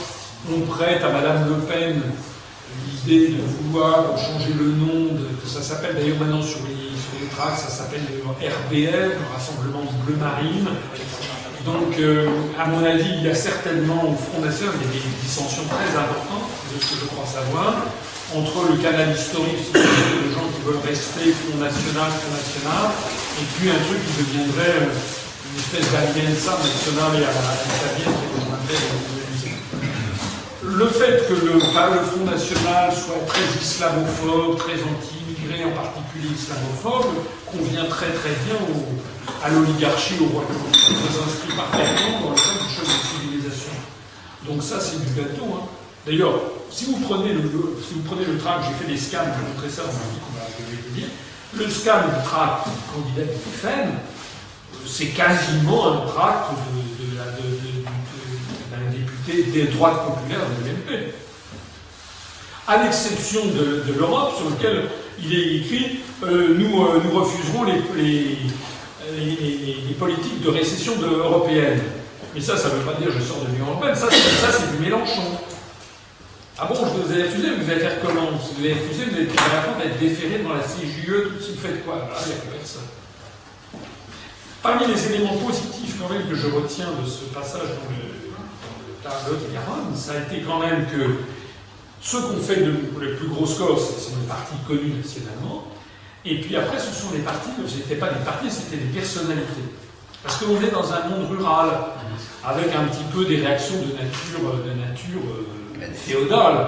On prête à Madame Le Pen l'idée de vouloir changer le nom, de- que ça s'appelle d'ailleurs maintenant sur les, sur les ça s'appelle le RBL, le Rassemblement Bleu Marine. Donc, euh, à mon avis, il y a certainement au Front National il y a des dissensions très importantes, de ce que je crois savoir, entre le canal historique, les gens qui veulent rester Front National, Front National, et puis un truc qui deviendrait euh, une espèce d'allianza nationale et à la italienne qui rejoindrait le fait que le, Front National soit très islamophobe, très anti-immigré, en particulier islamophobe, convient très très bien à l'oligarchie, au royaume. Ça s'inscrit parfaitement dans le du choc de civilisation. Donc ça, c'est du gâteau. Hein. D'ailleurs, si vous prenez le, si tract, j'ai fait des scans, je vais montrer ça dans l'article, on va je vais vous dire. Le scan du tract candidat du FN, euh, c'est quasiment un tract de, député des droites populaires de l'UMP. À l'exception de, l'Europe, sur lequel il est écrit euh, nous, euh, nous refuserons les, les, politiques de récession européenne. Mais ça, ça ne veut pas dire je sors de l'Union européenne, ça, c'est- du Mélenchon. Ah bon, je vous ai refusé, vous allez faire comment? Si vous avez refusé, vous allez à la fin d'être déféré dans la de suite, vous faites quoi? Là, il n'y a personne. Parmi les éléments positifs quand même que je retiens de ce passage dans le, de ça a été quand même que ceux qui ont fait le, le plus gros score, c'est des partis connus nationalement, et puis après, ce sont des partis, ce n'étaient pas des partis, c'était des personnalités. Parce qu'on est dans un monde rural, avec un petit peu des réactions de nature, de nature euh, féodale.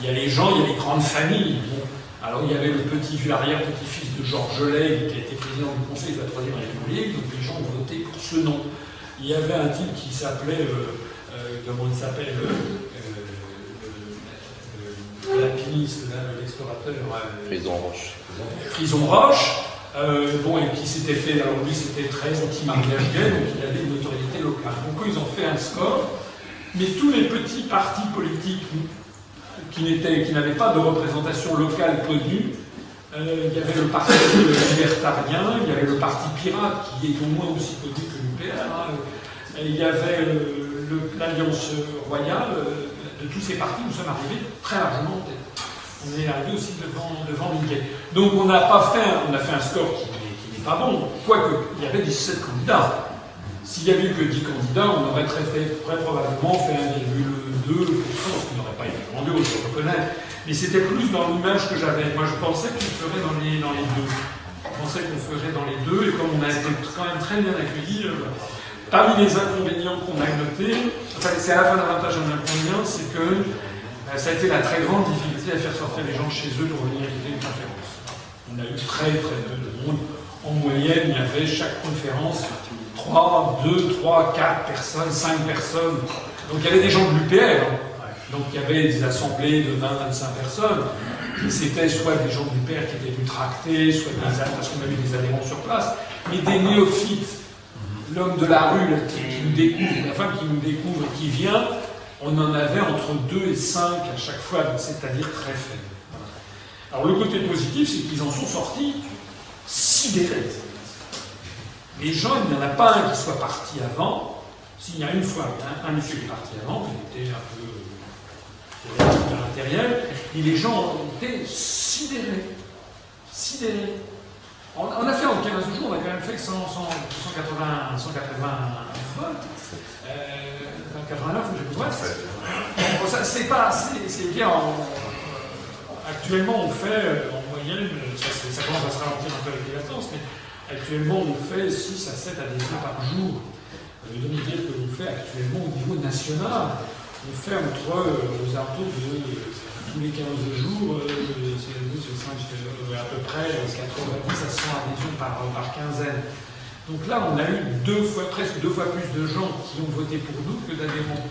Il y a les gens, il y a les grandes familles. Bon. Alors il y avait le petit arrière-petit-fils de Georges Ley, qui a été président du Conseil de la Troisième République, donc les gens ont voté pour ce nom. Il y avait un type qui s'appelait, euh, euh, comment il s'appelle, euh, euh, l'alpiniste, l'explorateur. euh, Frison Roche. Frison Roche, euh, bon, et qui s'était fait, alors lui c'était très anti-mariage gay, donc il avait une notoriété locale. Donc eux, ils ont fait un score, mais tous les petits partis politiques qui n'étaient- qui n'avaient pas de représentation locale connue, euh, il y avait le parti [COUGHS] libertarien, il y avait le parti pirate, qui est au moins aussi connu que l'UPR, hein, et il y avait euh, le- l'Alliance royale, euh, de tous ces partis, nous sommes arrivés très largement en tête. On est arrivé aussi devant, devant. Donc on n'a pas fait, on a fait un score qui n'est pas bon, quoique il y avait 17 candidats. S'il y avait eu que 10 candidats, on aurait très probablement fait 1,2%, ce qui n'aurait pas été grandiose, je reconnais. Mais c'était plus dans l'image que j'avais. Moi, je pensais qu'on ferait dans les, dans les deux. Je pensais qu'on ferait dans les deux, et comme on a été quand même très bien accueillis, euh, parmi les inconvénients qu'on a notés, c'est à la fois un avantage et un inconvénient, c'est que euh, ça a été la très grande difficulté à faire sortir les gens chez eux pour venir écouter une conférence. On a eu très très peu de monde. En moyenne, il y avait chaque conférence 3, 2, 3, 4 personnes, 5 personnes. Donc il y avait des gens de l'UPR. hein. Donc il y avait des assemblées de 20, 25 personnes. C'était soit des gens de l'UPR qui étaient venus tracter, soit des parce qu'on avait des adhérents sur place, mais des néophytes. L'homme de la rue qui, nous découvre, la femme qui nous découvre, qui vient, on en avait entre 2 et 5 à chaque fois, c'est-à-dire très faible. Alors le côté positif, c'est qu'ils en sont sortis sidérés. Les gens, il n'y en a pas un qui soit parti avant. S'il y a une fois un, un monsieur qui est parti avant, il était un peu euh, de l'intérieur, et les gens étaient sidérés. Sidérés. On, on a fait en 15 jours, on a quand même fait 100, 100, 180, 180 votes. Euh, 89, je. Bon, ça, c'est pas, c'est bien. en- actuellement, on fait euh, en moyenne, ça, c'est- ça commence à se ralentir un peu avec les vacances, mais actuellement, on fait 6 à 7 adhésions par jour. Veut donc dire que l'on fait actuellement au niveau national, on fait entre euh, aux alentours de euh, tous les 15 jours, euh, c'est euh, à peu près euh, 90 à 100 adhésions par, par quinzaine. Donc là, on a eu deux fois, presque deux fois plus de gens qui ont voté pour nous que d'adhérents.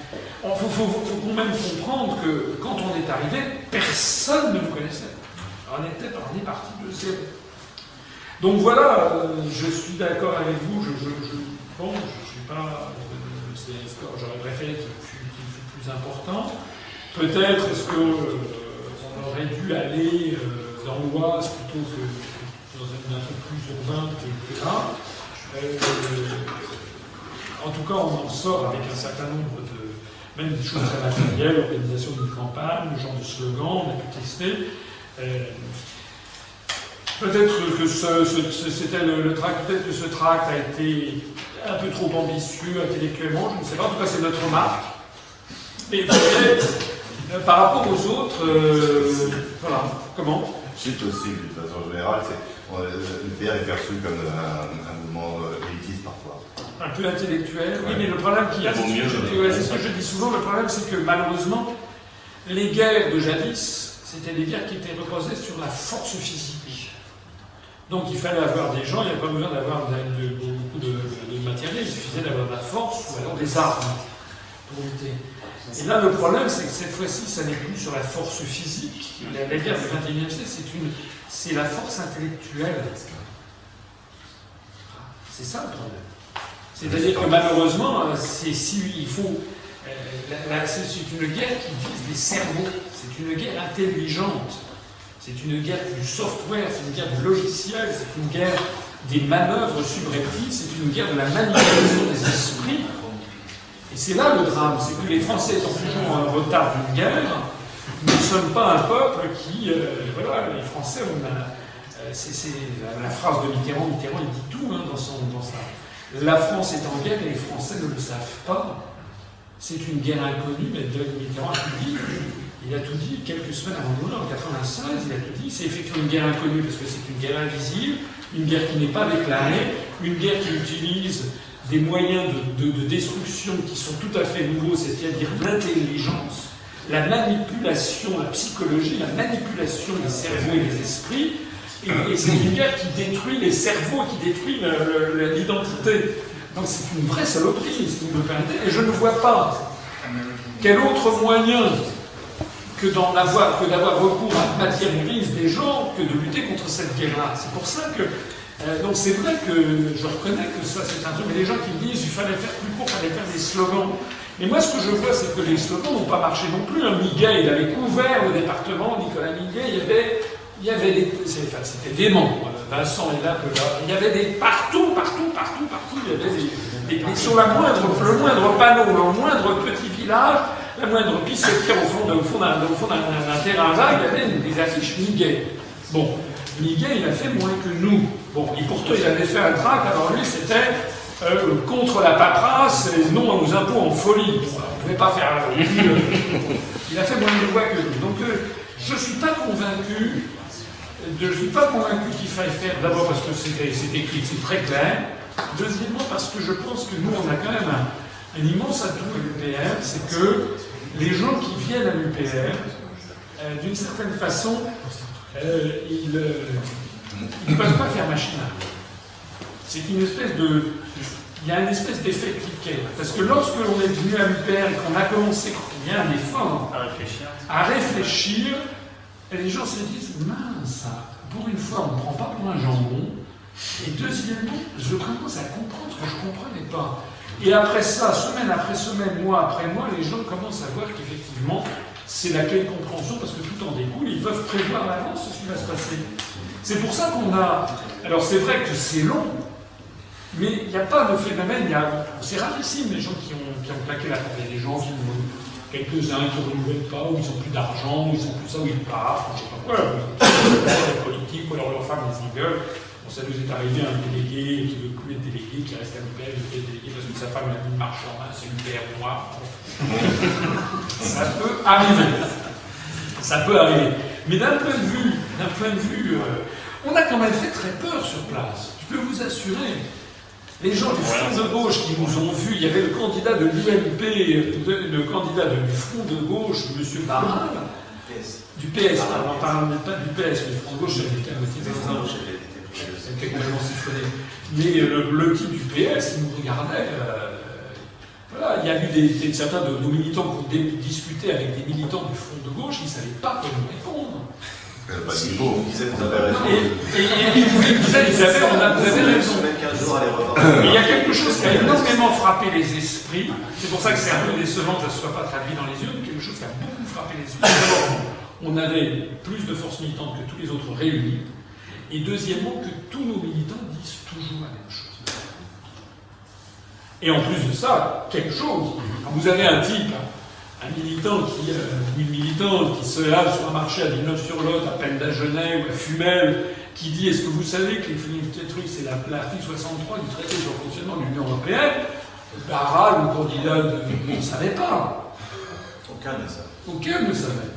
Il faut, quand même comprendre que quand on est arrivé, personne ne nous connaissait. On était, on est parti de zéro. Donc voilà, euh, je suis d'accord avec vous. Je, je, je- bon, je suis pas. euh, J'aurais préféré qu'il fût plus important. Peut-être est-ce que euh, aurait dû aller euh, dans l'Oise plutôt que dans un, truc plus urbain que, que là. Euh, en tout cas, on en sort avec un certain nombre de. même des choses très matérielles, l'organisation d'une campagne, le genre de slogan, on a pu tester. Euh, Peut-être que ce, le tract, peut-être que ce tract a été un peu trop ambitieux intellectuellement, je ne sais pas, en tout cas c'est notre remarque. Mais peut-être, euh, par rapport aux autres, euh, voilà, comment? C'est aussi, de façon générale, c'est, l'UPR est perçu comme un, un mouvement euh, élitiste parfois. un peu intellectuel. Oui, mais le problème qu'il y a, c'est ce que je dis- euh, souvent, le problème c'est que malheureusement, les guerres de jadis, c'était des guerres qui étaient reposées sur la force physique. Donc il fallait avoir des gens, il n'y avait pas besoin d'avoir de- beaucoup de, de- de matériel, il suffisait d'avoir de la force ou alors des armes pour lutter. Et là, le problème, c'est que cette fois-ci, ça n'est plus sur la force physique. La, guerre du XXIe siècle, c'est la force intellectuelle. C'est ça le problème. C'est-à-dire que malheureusement, euh, c'est il faut, euh, c'est une guerre qui vise les cerveaux. C'est une guerre intelligente. C'est une guerre du software. C'est une guerre du logiciel. C'est une guerre des manœuvres subreptices. C'est une guerre de la manipulation des esprits. Et c'est là le drame, c'est que les Français étant toujours en retard d'une guerre, nous ne sommes pas un peuple qui, euh, voilà, les Français, on a, euh, c'est la, phrase de Mitterrand, Mitterrand il dit tout hein, dans, son, sa, la France est en guerre et les Français ne le savent pas. C'est une guerre inconnue, mais Mitterrand a tout dit. Il a tout dit quelques semaines avant nous, en 96, il a tout dit. C'est effectivement une guerre inconnue parce que c'est une guerre invisible, une guerre qui n'est pas déclarée, une guerre qui utilise des moyens de, de- de destruction qui sont tout à fait nouveaux, c'est-à-dire l'intelligence, la manipulation, la psychologie, la manipulation des cerveaux et des esprits. Et, c'est une guerre qui détruit les cerveaux, qui détruit l'identité. Donc c'est une vraie saloperie, si vous me permettez. Et je ne vois pas quel autre moyen que d'avoir recours à la matière grise des gens, que de lutter contre cette guerre-là. C'est pour ça que. Euh, donc c'est vrai que je reconnais que ça c'est un truc, mais les gens qui me disent il fallait faire plus court, il fallait faire des slogans. Mais moi ce que je vois c'est que les slogans n'ont pas marché non plus. Un Miguel, il avait couvert le département, Nicolas Miguel, il y avait, il y avait des. Enfin, c'était dément. Vincent est là. Il y avait des. Partout, partout, partout, partout, il y avait des. sur la moindre, le moindre panneau, le moindre petit village, la moindre pissotière au fond d'un terrain vague, il y avait des affiches Miguel. Bon, Miguel, il a fait moins que nous. Bon, et pourtant, il avait fait un tract, alors lui, c'était euh, contre la paperasse et non aux impôts en folie. Bon, on ne pouvait pas faire. euh, [LAUGHS] il a fait moins de voix que nous. Donc, euh, je ne suis pas convaincu. Je ne suis pas convaincu qu'il faille faire, d'abord parce que c'est écrit, c'est très clair. Deuxièmement, parce que je pense que nous, on a quand même un, un immense atout à l'UPR, c'est que les gens qui viennent à l'UPR, euh, d'une certaine façon, euh, ils euh, ils ne peuvent pas faire machine. C'est une espèce de. Il y a une espèce d'effet cliquet. Parce que lorsque l'on est venu à l'UPR et qu'on a commencé, il y a un effort À réfléchir. à réfléchir, les gens se disent mince, pour une fois, on ne prend pas pour un jambon. Et deuxièmement, je commence à comprendre ce que je ne comprenais pas. Et après ça, semaine après semaine, mois après mois, les gens commencent à voir qu'effectivement, c'est la clé de compréhension parce que tout en découle, ils peuvent prévoir à l'avance ce qui va se passer. C'est pour ça qu'on a. Alors c'est vrai que c'est long, mais il n'y a pas de phénomène. C'est rarissime les gens qui ont, qui ont claqué la porte. Il y a des gens qui quelques-uns qui ne renouvellent pas, ou ils n'ont plus d'argent, ou ils n'ont plus ça, ou ils partent, ou je sais pas quoi. La politique, ou alors leur femme les engueule. Bon, ça nous est arrivé un délégué qui ne veut plus être délégué, qui reste à l'UPR, il veut être délégué parce que sa femme a mis le marché en main, c'est l'UPR noir. [LAUGHS] ça peut arriver. Ça peut arriver. Mais d'un point de vue, d'un point de vue, euh, on a quand même fait très peur sur place. Je peux vous assurer. Les gens du Front de gauche qui nous ont vus, il y avait le candidat de l'UMP, de- le candidat du Front de gauche, M. Barral, du PS, pardon, on parle même pas du PS, mais Front de gauche, c'était un petit peu c'était complètement siphonné. Mais euh, le, le type du PS, il nous regardait. euh, voilà, il y a eu des, des- certains de nos militants qui ont discuté avec des militants du Front de gauche, ils ne savaient pas nous répondre. Euh, de niveau. Vous avez raison. Et, et, et ils pouvaient- ils avaient- ils avaient- on a- vous avez raison. Semaine, 15 jours, allez revoir. Mais il y a quelque chose qui a énormément frappé les esprits. C'est pour ça que c'est un peu décevant que ça ne soit pas traduit dans les yeux, mais quelque chose qui a beaucoup frappé les esprits. D'abord, on avait plus de forces militantes que tous les autres réunis. Et deuxièmement, que tous nos militants disent toujours la même chose. Et en plus de ça, quelque chose. Quand vous avez un type, un militant qui, euh, une militante qui se lave sur un marché à Villeneuve-sur-Lot, à peine d'Agenais ou à Fumel, qui dit Est-ce que vous savez que les trucs, c'est la- l'article 63 du traité sur le fonctionnement de l'Union européenne? Barral, le candidat, de- ne savait pas. Aucun ne savait. Aucun ne savait.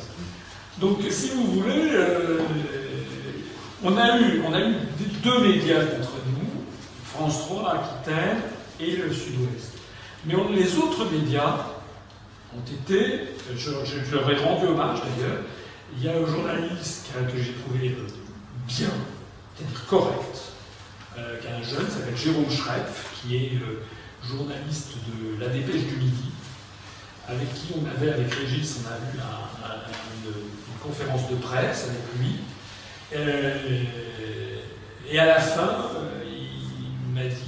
Donc, si vous voulez, euh, on, a eu, on a eu deux médias contre nous, France 3, Aquitaine et le Sud-Ouest. Mais les autres médias ont été, je, je- leur ai rendu hommage d'ailleurs, il y a un journaliste que j'ai trouvé euh, bien, c'est-à-dire correct, euh, qui est un jeune, qui s'appelle Jérôme Schreff, qui est euh, journaliste de La Dépêche du Midi, avec qui on avait, avec Régis, on a eu un- un- une, conférence de presse avec lui. Et à la fin, il m'a dit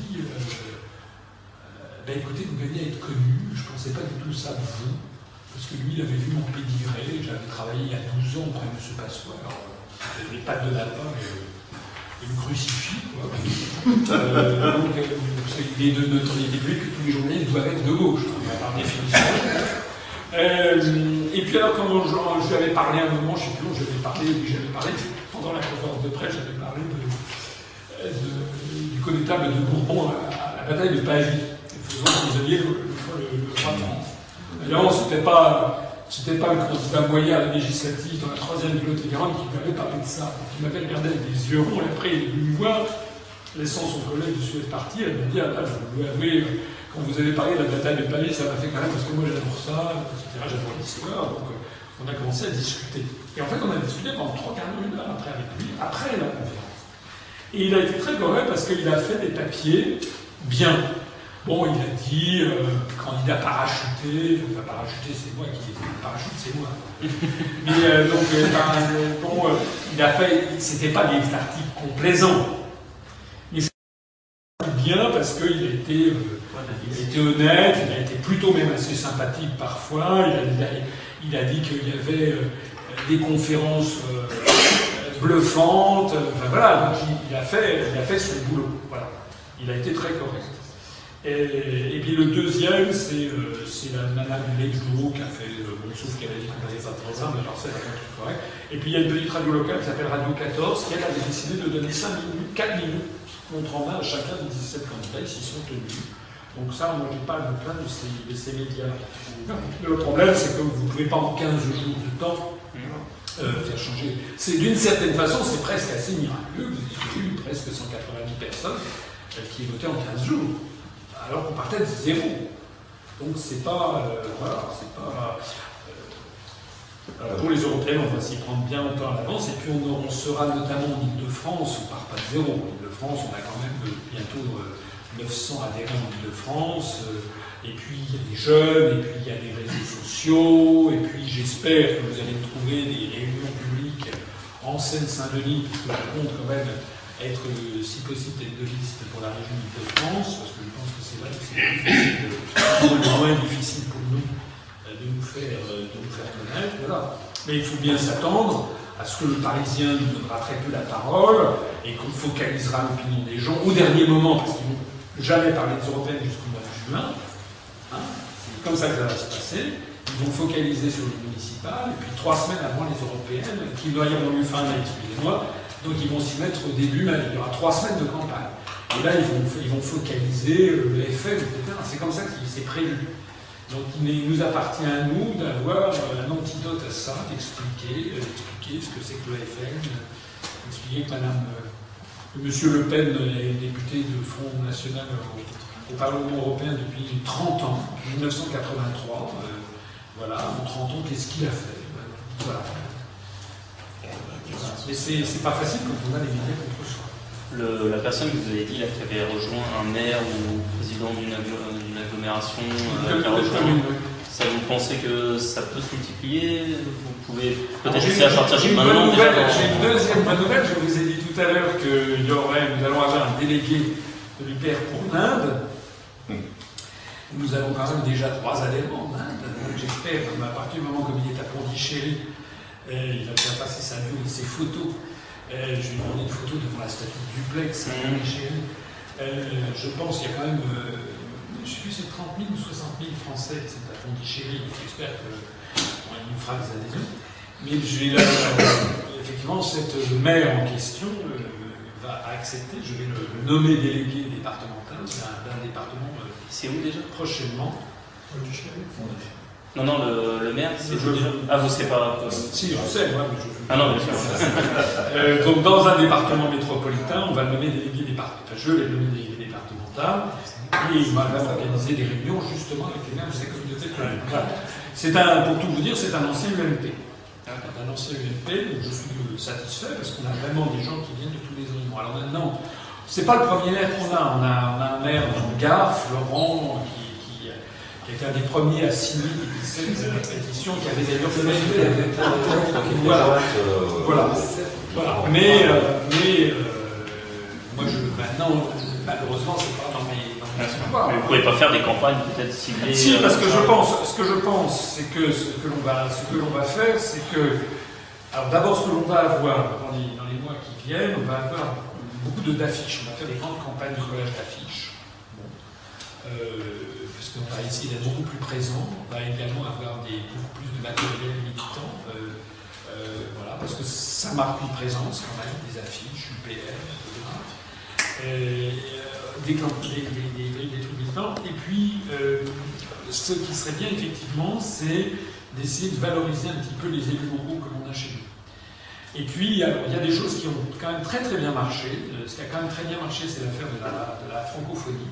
ben écoutez, vous gagnez à être connu. Je ne pensais pas du tout ça de vous. Parce que lui, il avait vu mon pédigré. J'avais travaillé il y a 12 ans auprès de M. Passoire. Alors, les pattes de lapin, euh, il me crucifie. Quoi. [LAUGHS] Euh, donc, euh, il est de notoriété publique que tous les journalistes doivent être de gauche, hein, par définition. Euh, et puis alors, quand je, lui avais parlé à un moment, je ne sais plus où j'avais parlé, j'avais parlé, pendant la conférence de presse, j'avais parlé du connétable de Bourbon à, à la bataille de Pavie, faisant prisonnier le, le, de. Évidemment, c'était pas, c'était pas le candidat moyen à la législative dans la troisième Lot-et-Garonne qui m'avait parlé de ça. Il m'avait regardé avec des yeux ronds, et après il est venu me voir, laissant son collègue de Suède partir, elle m'a dit, ah là, je vous avouer, quand vous avez parlé de la bataille de Pavie, ça m'a fait quand même, parce que moi j'adore ça, etc., j'adore l'histoire, donc euh, on a commencé à discuter. Et en fait, on a discuté pendant trois quarts d'heure, une heure après avec lui, après la conférence. Et il a été très correct parce qu'il a fait des papiers bien. Bon, il a dit euh, candidat parachuté, enfin parachuté c'est moi qui parachute c'est moi. [LAUGHS] Mais euh, donc euh, ben, euh, bon, il a fait, c'était pas des articles complaisants, mais c'était bien parce qu'il euh, il été honnête, il a été plutôt même assez sympathique parfois. Il a, dit qu'il y avait des conférences bluffantes. Enfin voilà, donc il, il a fait, il a fait son boulot. Voilà, il a été très correct. Et, et puis le deuxième, c'est euh, la madame Lexbourg qui a fait, euh, bon, sauf qu'elle a dit qu'on n'avait pas de programme, mais alors c'est la truc correct. Et puis il y a une petite radio locale qui s'appelle Radio 14, qui elle avait décidé de donner 5 minutes, 4 minutes, contre en main à chacun des 17 candidats, ils s'y sont tenus. Donc ça, moi j'ai pas à me plaindre de ces, de ces médias. Le problème, c'est que vous ne pouvez pas en 15 jours de temps euh, faire changer. C'est d'une certaine façon, c'est presque assez miraculeux. Vous avez eu presque 190 personnes euh, qui votaient en 15 jours, alors qu'on partait de zéro. Donc c'est pas, euh, voilà, c'est pas. euh, alors, pour les Européens, on va s'y prendre bien longtemps à l'avance, et puis on, sera notamment en Ile-de-France, on part pas de zéro. En Ile-de-France, on a quand même euh, bientôt euh, 900 adhérents en Ile-de-France. euh, et puis il y a des jeunes, et puis il y a des réseaux sociaux, et puis j'espère que vous allez trouver des réunions publiques en Seine-Saint-Denis, je compte quand même être, si possible, tête de liste pour la région d'Île-de-France, parce que je pense que c'est vrai que c'est euh, moins difficile pour nous euh, de nous faire, euh, de nous faire connaître. Mais il faut bien s'attendre à ce que le Parisien nous donnera très peu la parole et qu'on focalisera l'opinion des gens au dernier moment, parce qu'ils n'ont jamais parlé des Européennes jusqu'au mois de juin. Hein, c'est comme ça que ça va se passer. Ils vont focaliser sur les municipales, et puis trois semaines avant les européennes, qui n'auront eu fin, excusez-moi, donc ils vont s'y mettre au début, il y aura trois semaines de campagne. Et là, ils vont, ils vont focaliser euh, le FM, etc. C'est comme ça que c'est prévu. Donc il nous appartient à nous d'avoir euh, un antidote à ça, d'expliquer, euh, d'expliquer ce que c'est que le FM, d'expliquer que Madame, Monsieur Le Pen est député de Front National au, Parlement européen depuis 30 ans, 1983. euh, voilà, en 30 ans, qu'est-ce qu'il a fait? Voilà. Mais c'est pas facile quand on a les médias contre soi. Le- la personne que vous avez dit là, qui avait rejoint un maire ou président d'une agglo- d'une agglomération, euh, qui a rejoint, ça vous pensez que ça peut se multiplier? Vous pouvez peut-être essayer à partir bonne maintenant nouvelle, déjà dans- J'ai une deuxième bonne nouvelle. Je vous ai dit tout à l'heure que y aurait, nous allons avoir un délégué de l'UPR pour l'Inde. Nous avons quand même déjà trois adhérents en Inde. J'espère, à partir du moment où il est à Pondichéry, il va faire passer sa et ses photos. Euh, je lui ai demandé une photo devant la statue de duplex à Mhm. Euh, je pense qu'il y a quand même, euh, je ne sais plus, c'est 30 000 ou 60 000 Français qui sont à Pondichéry. J'espère qu'il nous fera des adhésions. Mais euh, effectivement, cette maire en question euh, va accepter, je vais le, le nommer délégué départemental d'un d'un département euh, C'est où déjà? prochainement. Non, non, le, le maire, c'est Je- Ah, vous savez pas Si, je sais, moi, mais je. Ah non, bien sûr. [LAUGHS] Euh, donc, dans un département métropolitain, on va le nommer délégué départemental. Enfin, je vais le nommer délégué départemental. Et il va même organiser des réunions justement avec les maires de ces communautés. C'est un, pour tout vous dire, c'est un ancien UMP. Un ancien UMP, donc je suis satisfait parce qu'on a vraiment des gens qui viennent de tous les horizons. Alors maintenant, c'est pas le premier maire qu'on a. On a, on a un maire dans le Gard, Florent, qui, était un des premiers à signer cette pétition, qui avait d'ailleurs fait. Voilà. Voilà. voilà. Mais, euh, mais euh, moi, je, maintenant, malheureusement, c'est pas dans mes. Dans mes. Mais vous pouvez pas faire des campagnes peut-être ciblées Si, euh, parce que je pense, ce que je pense, c'est que ce que l'on va, ce que l'on va faire, c'est que, alors d'abord, ce que l'on va avoir dans les, dans les mois qui viennent, on va avoir beaucoup d'affiches. On va faire des grandes campagnes de collage d'affiches. Bon. Euh, parce qu'on va essayer d'être beaucoup plus présent. On va également avoir beaucoup plus de matériel militant. euh, euh, voilà, parce que ça marque une présence quand même, des affiches, UPR. Euh, des, trucs militants. Et puis, ce qui serait bien, effectivement, c'est d'essayer de valoriser un petit peu les élus locaux que l'on a chez nous. Et puis, alors, il y a des choses qui ont quand même très très bien marché. Ce qui a quand même très bien marché, c'est l'affaire de la, de la francophonie.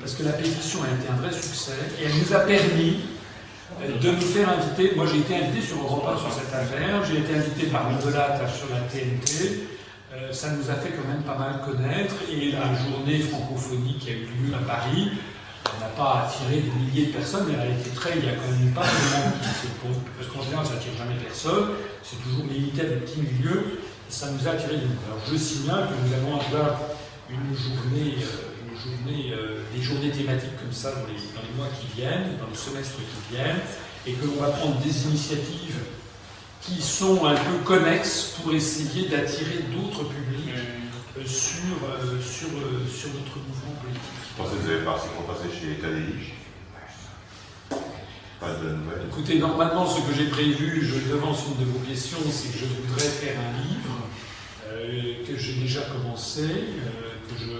Parce que la pétition a été un vrai succès et elle nous a permis euh, de nous faire inviter. Moi, j'ai été invité sur Europe 1 sur cette affaire. J'ai été invité par Mondelat sur la TNT. Euh, ça nous a fait quand même pas mal connaître. Et la journée francophonie qui a eu lieu à Paris, n'a pas attiré des milliers de personnes, mais elle a été très. Il y a quand même pas de monde qui s'est posé. Parce qu'en général, ça n'attire jamais personne. C'est toujours limité à des petits milieux. Ça nous a attiré. Alors, je signale que nous allons avoir une journée. euh, journée, euh, des journées thématiques comme ça dans les, dans les mois qui viennent, dans le semestre qui viennent, et que l'on va prendre des initiatives qui sont un peu connexes pour essayer d'attirer d'autres publics euh, sur, euh, sur, euh, sur notre mouvement politique. Je pensais que vous avez partiellement passé chez KDI. Pas de nouvelles. Écoutez, normalement, ce que j'ai prévu, je devance une de vos questions, c'est que je voudrais faire un livre euh, que j'ai déjà commencé, euh, que je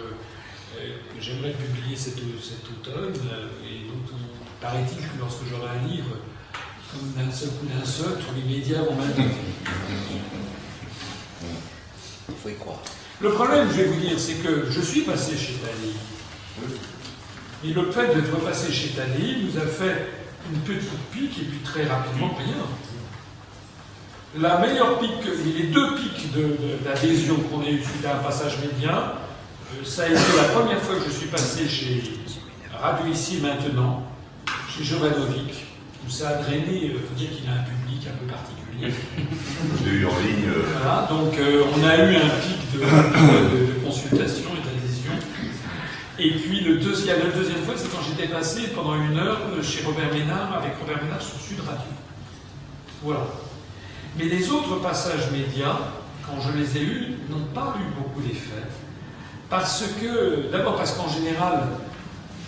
que j'aimerais publier cet, cet automne, euh, et donc on- paraît-il que lorsque j'aurai un livre, comme d'un seul coup d'un seul, tous les médias vont m'inviter. Il faut y croire. Le problème, je vais vous dire, c'est que je suis passé chez Tali. Et le fait d'être passé chez Tali nous a fait une petite pique et puis très rapidement rien. La meilleure pique, les deux pics de- de- d'adhésion qu'on a eu suite à un passage média, ça a été la première fois que je suis passé chez Radio Ici et Maintenant, chez Jovanovic, où ça a drainé, il faut dire qu'il a un public un peu particulier. [LAUGHS] Je l'ai eu en ligne. euh, Voilà, donc euh, on a eu un pic de, de- de consultation et d'adhésion. Et puis le la deuxième fois, c'est quand j'étais passé pendant une heure euh, chez Robert Ménard, avec Robert Ménard sur Sud Radio. Voilà. Mais les autres passages médias, quand je les ai eus, n'ont pas eu beaucoup d'effet. Parce que, d'abord parce qu'en général,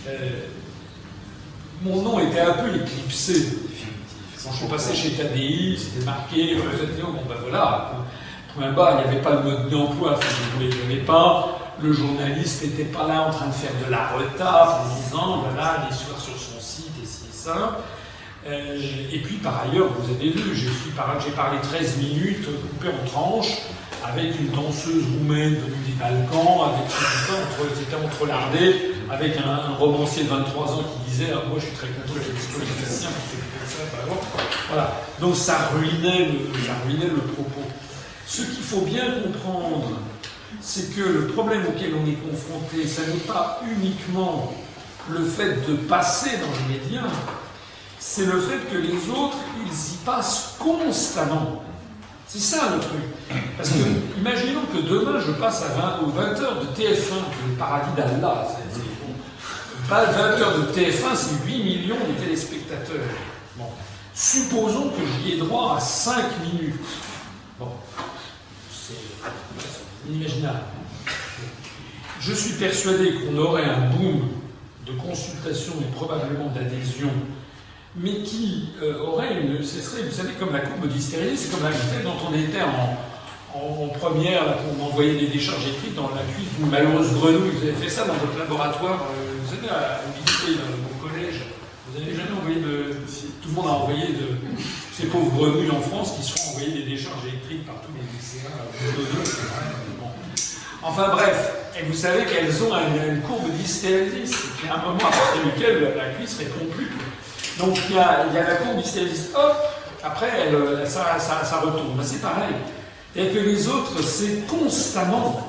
euh, mon nom était un peu éclipsé. Quand je suis passé chez TADI, c'était marqué, vous êtes Léo, bon ben voilà, point barre, il n'y avait pas le mode d'emploi, vous ne le pas. Le journaliste n'était pas là en train de faire de la retape en disant, voilà, l'histoire sur son site et et ça. Euh, et puis par ailleurs, vous avez vu, j'ai parlé 13 minutes, coupé en tranches, avec une danseuse roumaine venue des Balkans, avec entrelardé, avec un, romancier de 23 ans qui disait ah, Moi je suis très content que comme ça. Voilà. Donc ça ruinait, le, ça ruinait le propos. Ce qu'il faut bien comprendre, c'est que le problème auquel on est confronté, ça n'est pas uniquement le fait de passer dans les médias, c'est le fait que les autres, ils y passent constamment. C'est ça le truc. Parce que, imaginons que demain je passe à 20, aux 20 heures de TF1, qui est le paradis d'Allah. Pas 20 heures de TF1, c'est 8 millions de téléspectateurs. Bon. Supposons que j'y ai droit à 5 minutes. Bon. C'est inimaginable. Je suis persuadé qu'on aurait un boom de consultation et probablement d'adhésion mais qui euh, aurait une. Ce serait, vous savez, comme la courbe d'hystérie, c'est comme la vitesse dont on était en, première, là, qu'on envoyait des décharges électriques dans la cuisse d'une malheureuse grenouille. Vous avez fait ça dans votre laboratoire, euh, vous savez, à l'université, dans mon collège. Vous n'avez jamais envoyé de. Tout le monde a envoyé de. Ces pauvres grenouilles en France qui se font envoyer des décharges électriques par tous les lycéens. euh. Enfin bref, et vous savez qu'elles ont une, courbe d'hystérésis, qui à un moment à partir duquel la cuisse répond plus. Donc il y a, la courbe d'hystérésis, hop, après euh, ça retourne. Ben, c'est pareil. Et que les autres, c'est constamment,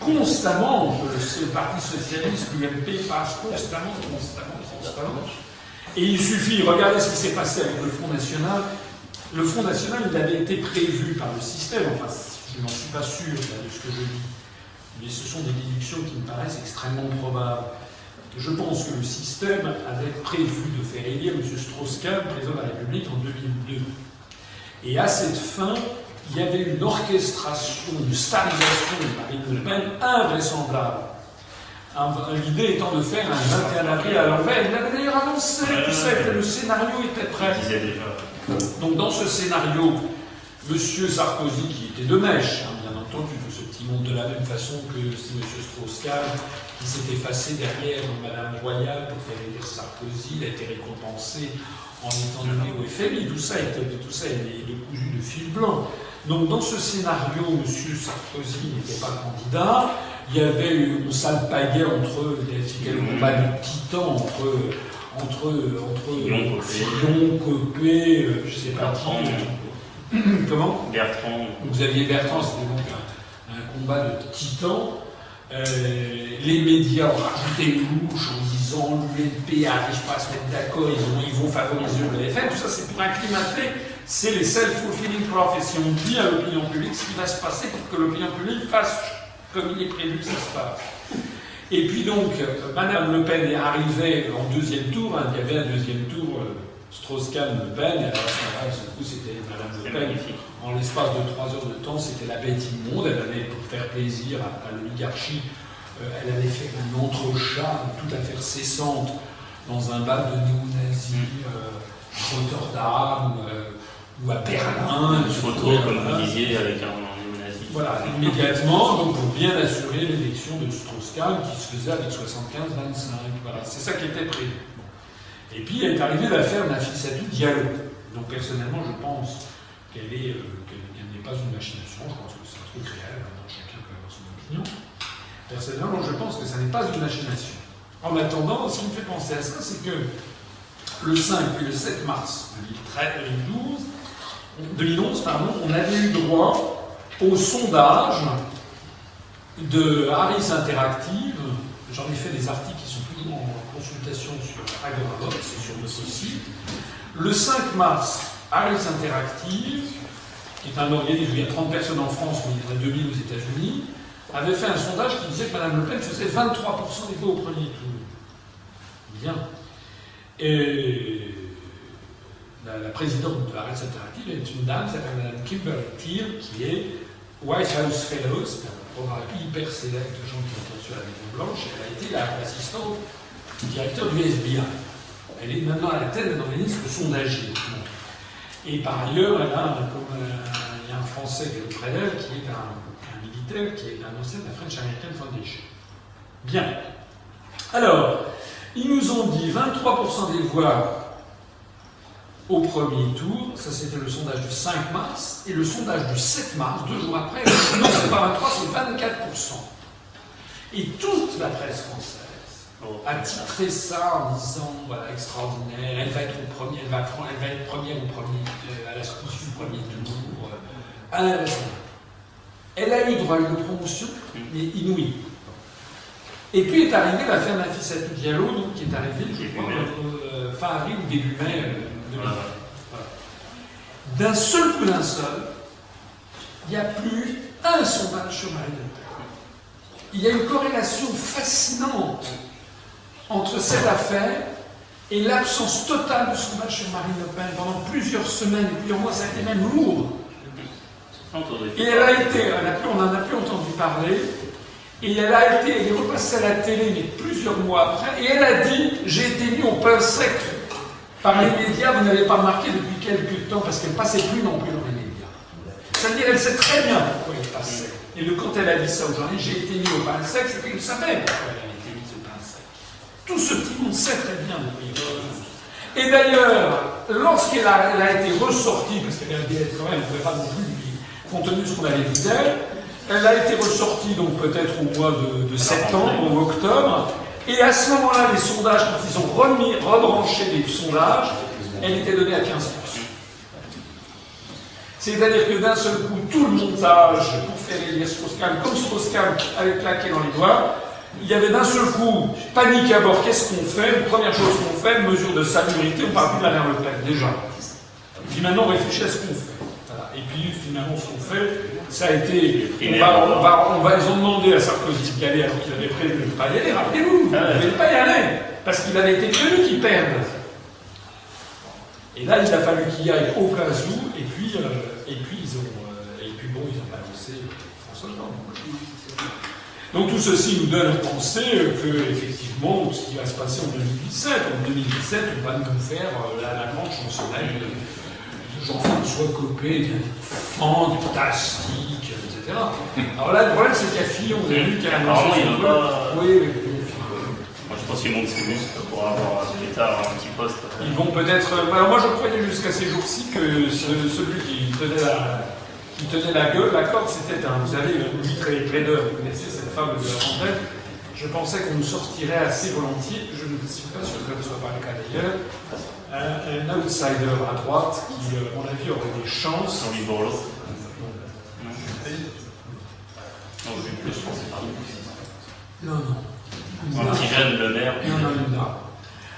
constamment, euh, ce Parti Socialiste, l'UMP passe constamment, constamment, constamment. Et il suffit, regardez ce qui s'est passé avec le Front National. Le Front National, il avait été prévu par le système, enfin, je n'en suis pas sûr de ce que je dis, mais ce sont des déductions qui me paraissent extrêmement probables. Je pense que le système avait prévu de faire élire M. Strauss-Kahn président de la République en 2002. Et à cette fin, il y avait une orchestration, une starisation de Marine Le Pen invraisemblable. L'idée étant de faire un 21 avril à l'envers. Il avait d'ailleurs annoncé tout ça, que le scénario était prêt. Donc dans ce scénario, M. Sarkozy, qui était de mèche, hein, bien entendu, de la même façon que M. Strauss-Kahn, qui s'est effacé derrière Mme Royal pour faire élire Sarkozy, il a été récompensé en étant donné au FMI. Tout ça, est, tout ça est, cousu de fil blanc. Donc dans ce scénario, M. Sarkozy n'était pas candidat. Il y avait une s'alpaguait entre le combat de titan entre entre entre Fillon, Copé, euh, je sais pas qui. [CLEARS THROAT] Comment? Bertrand. Xavier Bertrand, c'était combat de titans. Euh, les médias ont rajouté une louche en disant l'UNP n'arrive pas à se mettre d'accord, ils, vont favoriser le FN. Tout ça, c'est pour acclimater c'est les self-fulfilling prophecies. On dit à l'opinion publique ce qui va se passer pour que l'opinion publique fasse comme il est prévu que ça se passe. Et puis donc, Madame Le Pen est arrivée en deuxième tour. Hein, il y avait un deuxième tour, euh, Strauss-Kahn, Le Pen. Et alors, à ce coup, c'était Madame Le Pen. En l'espace de trois heures de temps, c'était la bête immonde. Elle avait, pour faire plaisir à, à l'oligarchie, euh, elle avait fait un entrechat tout à fait cessante dans un bal de néo-nazis, euh, Rotterdam, euh, ou à Berlin. Une photo, comme vous disiez, avec un néo-nazi. Voilà, immédiatement, donc pour bien assurer l'élection de Strauss-Kahn qui se faisait avec 75-25. Voilà, c'est ça qui était prévu. Et puis est arrivée l'affaire Nafissatou Diallo. Donc personnellement, je pense euh, qu'elle n'est pas une machination. Je pense que c'est un truc réel. Maintenant, chacun peut avoir son opinion. Personnellement, je pense que ça n'est pas une machination. En attendant, ce qui me fait penser à ça, c'est que le 5 et le 7 mars 2012, 2011, pardon, on avait eu droit au sondage de Harris Interactive. J'en ai fait des articles qui sont toujours en consultation sur Agorabox et sur notre site. Le 5 mars, Harris Interactive, qui est un organisme où il y a 30 personnes en France, mais il y en a 2000 aux États-Unis, avait fait un sondage qui disait que Mme Le Pen faisait 23% des voix au premier tour. Bien. Et la, présidente de Harris Interactive est une dame, s'appelle Mme Kimberly Thiel, qui est White House Fellow, c'est un programme hyper sélect de gens qui ont sur la Maison Blanche. Elle a été l'assistante directeur du FBI. Elle est maintenant à la tête d'un organisme sondagier. Et par ailleurs, elle a, comme euh, il y a un Français qui est auprès d'elle, qui est un, un, militaire, qui est un ancien de la French American Foundation. Bien. Alors, ils nous ont dit 23% des voix au premier tour, ça c'était le sondage du 5 mars, et le sondage du 7 mars, deux jours après, [COUGHS] non, c'est pas 23, c'est 24%. Et toute la presse française a titré ça en disant, voilà, extraordinaire, elle va être au premier, elle va, elle va être première au premier, euh, à la du premier tour. Euh, elle a eu droit à une promotion, mais inouïe. Et puis est arrivée l'affaire Nafissatou Diallo, donc, qui est arrivée, je crois, euh, fin avril ou début mai. Voilà. D'un seul coup d'un seul, il n'y a plus un sondage sur Pen. Il y a une corrélation fascinante entre cette affaire et l'absence totale de sondage sur Marine Le Pen pendant plusieurs semaines et plusieurs mois, ça a été même lourd. Et elle a été, on n'en a plus entendu parler, et elle a été, elle est repassée à la télé, mais plusieurs mois après, et elle a dit J'ai été mis au pain sec par les médias, vous n'avez pas remarqué depuis quelques temps, parce qu'elle ne passait plus non plus dans les médias. C'est-à-dire, elle sait très bien pourquoi elle passait. Et le, quand elle a dit ça aujourd'hui, j'ai été mis au pain sec, c'est qu'elle savait pourquoi elle avait été mise au pain sec. Tout ce petit monde sait très bien Et d'ailleurs, lorsqu'elle a, été ressortie, parce qu'elle a dit quand même, elle ne pouvait pas non plus, compte tenu de ce qu'on avait dit d'elle, elle a été ressortie donc peut-être au mois de, de septembre ou octobre, et à ce moment-là, les sondages, quand ils ont remis, rebranché les sondages, elle était donnée à 15%. C'est-à-dire que d'un seul coup, tout le montage pour faire élire Strauss-Kahn, comme Strauss-Kahn avait claqué dans les doigts, il y avait d'un seul coup panique à bord. Qu'est-ce qu'on fait Première chose qu'on fait, mesure de salubrité, on parle plus de mer Le Pen, déjà. Puis maintenant, on réfléchit à ce qu'on fait. Voilà. Et puis finalement, ce qu'on fait, ça a été. On va, on va, on va, ils ont demandé à Sarkozy d'y aller alors qu'il avait prévu de ne pas y aller. Rappelez-vous, il ne devait pas y aller. Parce qu'il avait été prévu qu'il perde. Et là, il a fallu qu'il y aille au cas où, et puis, euh, et puis ils ont, euh, et puis bon, ils ont balancé François Hollande. Donc tout ceci nous donne à penser que effectivement, ce qui va se passer en 2017, en 2017, on va nous faire euh, la, la grande chansonnette de Jean-François Copé, fantastique, etc. Alors là, le problème, c'est a Fillon, vous avez vu qu'il y a un Apparemment, il va pas- Oui, oui, oui. Moi, je pense qu'il monte ses muscles pour avoir plus tard un petit poste. Ils vont peut-être. euh, Alors moi, je croyais jusqu'à ces jours-ci que ce- celui qui tenait la, qui tenait la gueule, la corde, c'était un. Vous savez, Louis Trader, vous connaissez fable de la Fontaine. Je pensais qu'on nous sortirait assez volontiers, je ne suis pas sûr que ce ne soit pas le cas d'ailleurs, un, un outsider à droite qui, euh, à mon avis, aurait des chances. Jean-Louis Borloo. Non. Non, plus, je pas le maire. Non, non, non.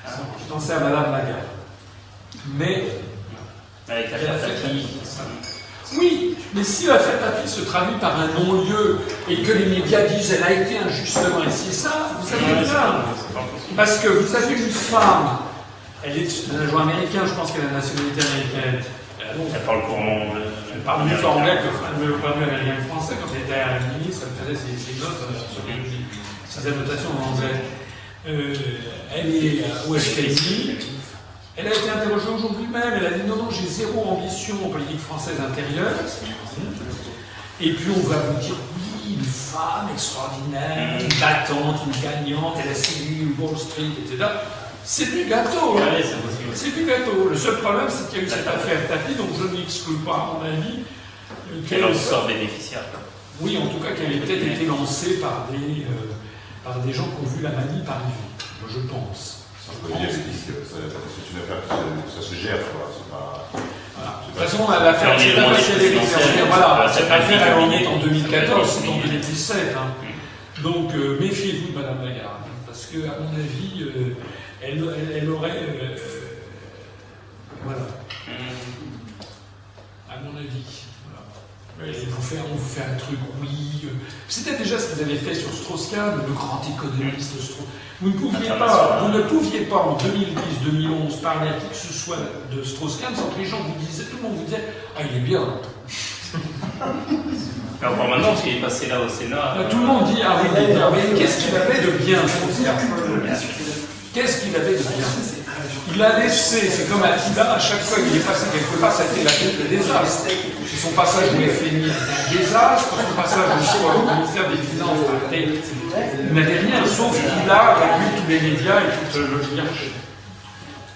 Je pensais à Madame Lagarde. Mais Avec la Elle a fait Fataki. Oui, mais si la fête à se traduit par un non-lieu et que les médias disent elle a été injustement et ça, vous c'est c'est pas possible. Parce que vous avez une femme, elle est un agent américain, je pense qu'elle a la nationalité américaine. Elle, parle couramment elle parle mieux anglais que le parle mieux américain français. Quand elle était à la ministre, elle faisait ses, notes, euh, sur ses annotations en anglais. Euh, elle est au FPI. Elle a été interrogée aujourd'hui même. Elle a dit non, non, j'ai zéro ambition en politique française intérieure. Et puis on va vous dire oui, une femme extraordinaire, une battante, une gagnante, elle a séduit Wall Street, etc. C'est du gâteau. hein. C'est du gâteau. Le seul problème, c'est qu'il y a eu cette affaire tapis, donc je n'exclus pas, à mon avis, Quel qu'elle en sort bénéficiaire oui, en tout cas, qu'elle ait peut-être été lancée par des, euh, par des gens qui ont vu la manie. Moi, je pense. C'est une affaire qui se- ça se gère, quoi. C'est pas. Voilà. De toute façon, l'affaire, c'est pas. Voilà, cette c'est pas affaire, en est en 2014, c'est en fini. 2017. hein. Donc, euh, méfiez-vous de Madame Lagarde, parce que, à mon avis, euh, elle, elle- elle aurait. euh, voilà, à mon avis. Voilà. Et vous fait- on vous fait un truc, oui. euh, C'était déjà ce qu'ils avaient fait sur Strauss-Kahn, le grand économiste Strauss. Vous ne pouviez pas, vous ne pouviez pas en 2010-2011 parler à qui que ce soit de Strauss-Kahn sans que les gens vous disaient, tout le monde vous disait, ah il est bien. Encore maintenant, parce qu'il est passé là au Sénat. Tout le monde dit, ah oui, il est bien. Mais qu'est-ce qu'il avait de bien, Strauss-Kahn? Qu'est-ce qu'il avait de bien? Il a laissé, c'est comme Attila, à chaque fois qu'il est passé quelque part, ça a été la tête de désastre. C'est son passage au FMI, c'était un désastre. Son passage au soir au ministère des Finances, il n'avait rien, sauf qu'il a réduit tous les médias et toute l'oligarchie.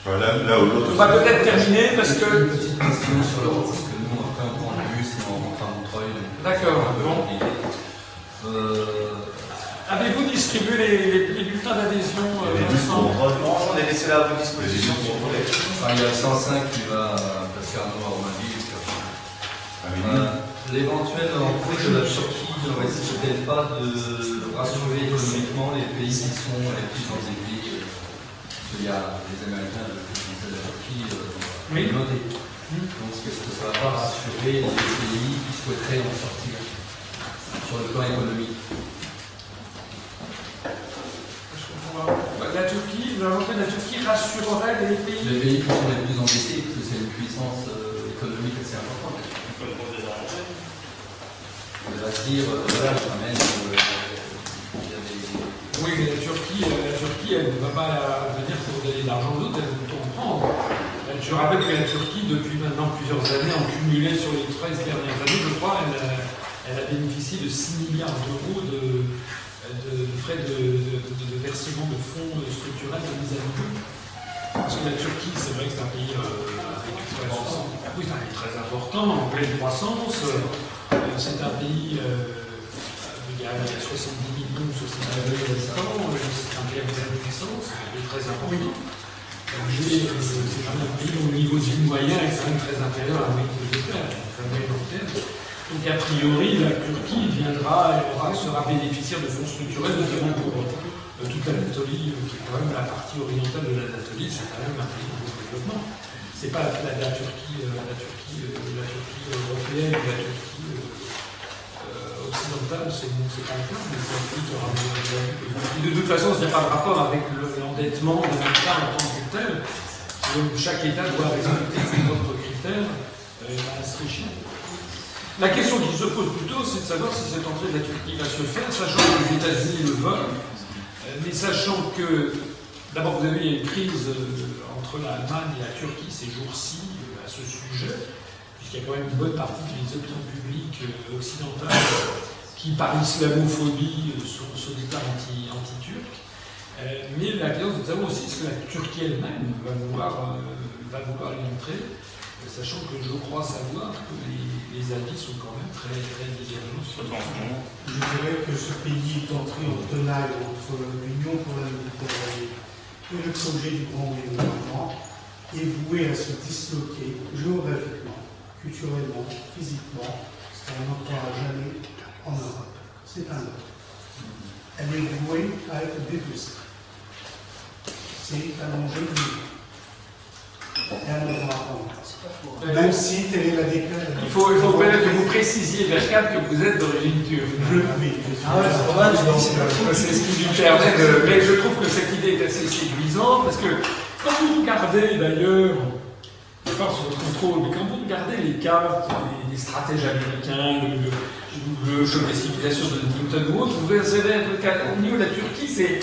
Enfin, là, là où l'autre. On va peut-être terminer parce que. Une petite question sur l'Europe, parce que nous, après, on prend le bus et on rentre à Montreuil. D'accord, c'est un peu bon. compliqué. Euh, Distribué les, les- les bulletins d'adhésion euh, Les Vincent pour Non, on est laissé là à votre disposition si vous voulez. enfin, il y a 105 qui va Pascarno à Romainville. puis après. Ah oui. Euh, L'éventuel entrée de la Turquie ne risque-t-elle pas de rassurer économiquement les pays qui sont les plus endettés euh, Parce qu'il y a les Américains, de la Turquie, euh, Oui. Donc est-ce que ça va pas rassurer les pays qui souhaiteraient en sortir sur le plan économique Je comprends pas. La Turquie, de la Turquie rassurerait les pays. Les pays qui sont les plus endettés, parce que c'est une puissance euh, économique assez importante. Va se dire, euh, voilà, je ramène, euh. Oui, mais la Turquie, euh, la Turquie, elle ne va pas venir pour donner de l'argent aux autres, elle veut tout en prendre. Je rappelle que la Turquie, depuis maintenant plusieurs années, en cumulé sur les 13 dernières années, je crois, elle a, elle a bénéficié de 6 milliards d'euros de, de, de frais de, de- de- de versement de fonds structurels de mise à niveau. Parce que la Turquie, c'est vrai que c'est un pays euh, oui, c'est un pays très important, en pleine croissance. Euh, C'est un pays, euh, il y a 70 millions, 70 millions d'habitants, euh, c'est un pays avec une puissance, un pays très important. Euh, euh, C'est un pays au niveau du moyen est quand même très inférieur à la moyenne de l'Angleterre, Donc a priori, la Turquie viendra et aura, sera bénéficiaire de fonds structurels, notamment pour euh, toute l'Anatolie, euh, qui est quand même la partie orientale de l'Anatolie, c'est quand même un pays de développement. C'est pas la, Turquie, la Turquie, euh, européenne, ou la Turquie occidentale, c'est pas le cas, mais c'est un pays qui aura de- Et de toute façon, il n'y a pas de rapport avec le- l'endettement d'un État en tant que tel. Donc chaque État doit respecter ses propres critères euh, à Maastricht. La question qui se pose plutôt, c'est de savoir si cette entrée de la Turquie va se faire, sachant que les États-Unis le veulent, euh, mais sachant que, d'abord, vous avez une crise euh, entre l'Allemagne et la Turquie ces jours-ci euh, à ce sujet, puisqu'il y a quand même une bonne partie des opinions publiques occidentales qui, par islamophobie, sont, sont d'État anti- anti-turcs. Euh, mais la question, de savoir aussi ce que la Turquie elle-même va vouloir, euh, va vouloir y entrer, sachant que je crois savoir que les, les avis sont quand même très, très divergents ce. Je dirais que ce pays est entré en tenaille entre l'Union pour la Méditerranée et le projet du Grand Développement est voué à se disloquer géographiquement, culturellement, physiquement. Ça n'entrera jamais en Europe. C'est un ordre. Elle est vouée à être dépoussée. C'est un enjeu de vie. Et elle ne va pas. Même si telle est la déclaration. Il faut, il faut peut-être que vous précisiez, Berkat, que vous êtes d'origine turque. Je oui, Ah ouais, c'est pense. Ce qui lui permet de. Mais je trouve que cette idée est assez séduisante parce que quand vous regardez d'ailleurs, je sur votre contrôle, mais quand vous regardez les cartes des, des stratèges américains, le, le, le choc des civilisations de Newton ou autre, vous verrez qu'au niveau de la Turquie, c'est.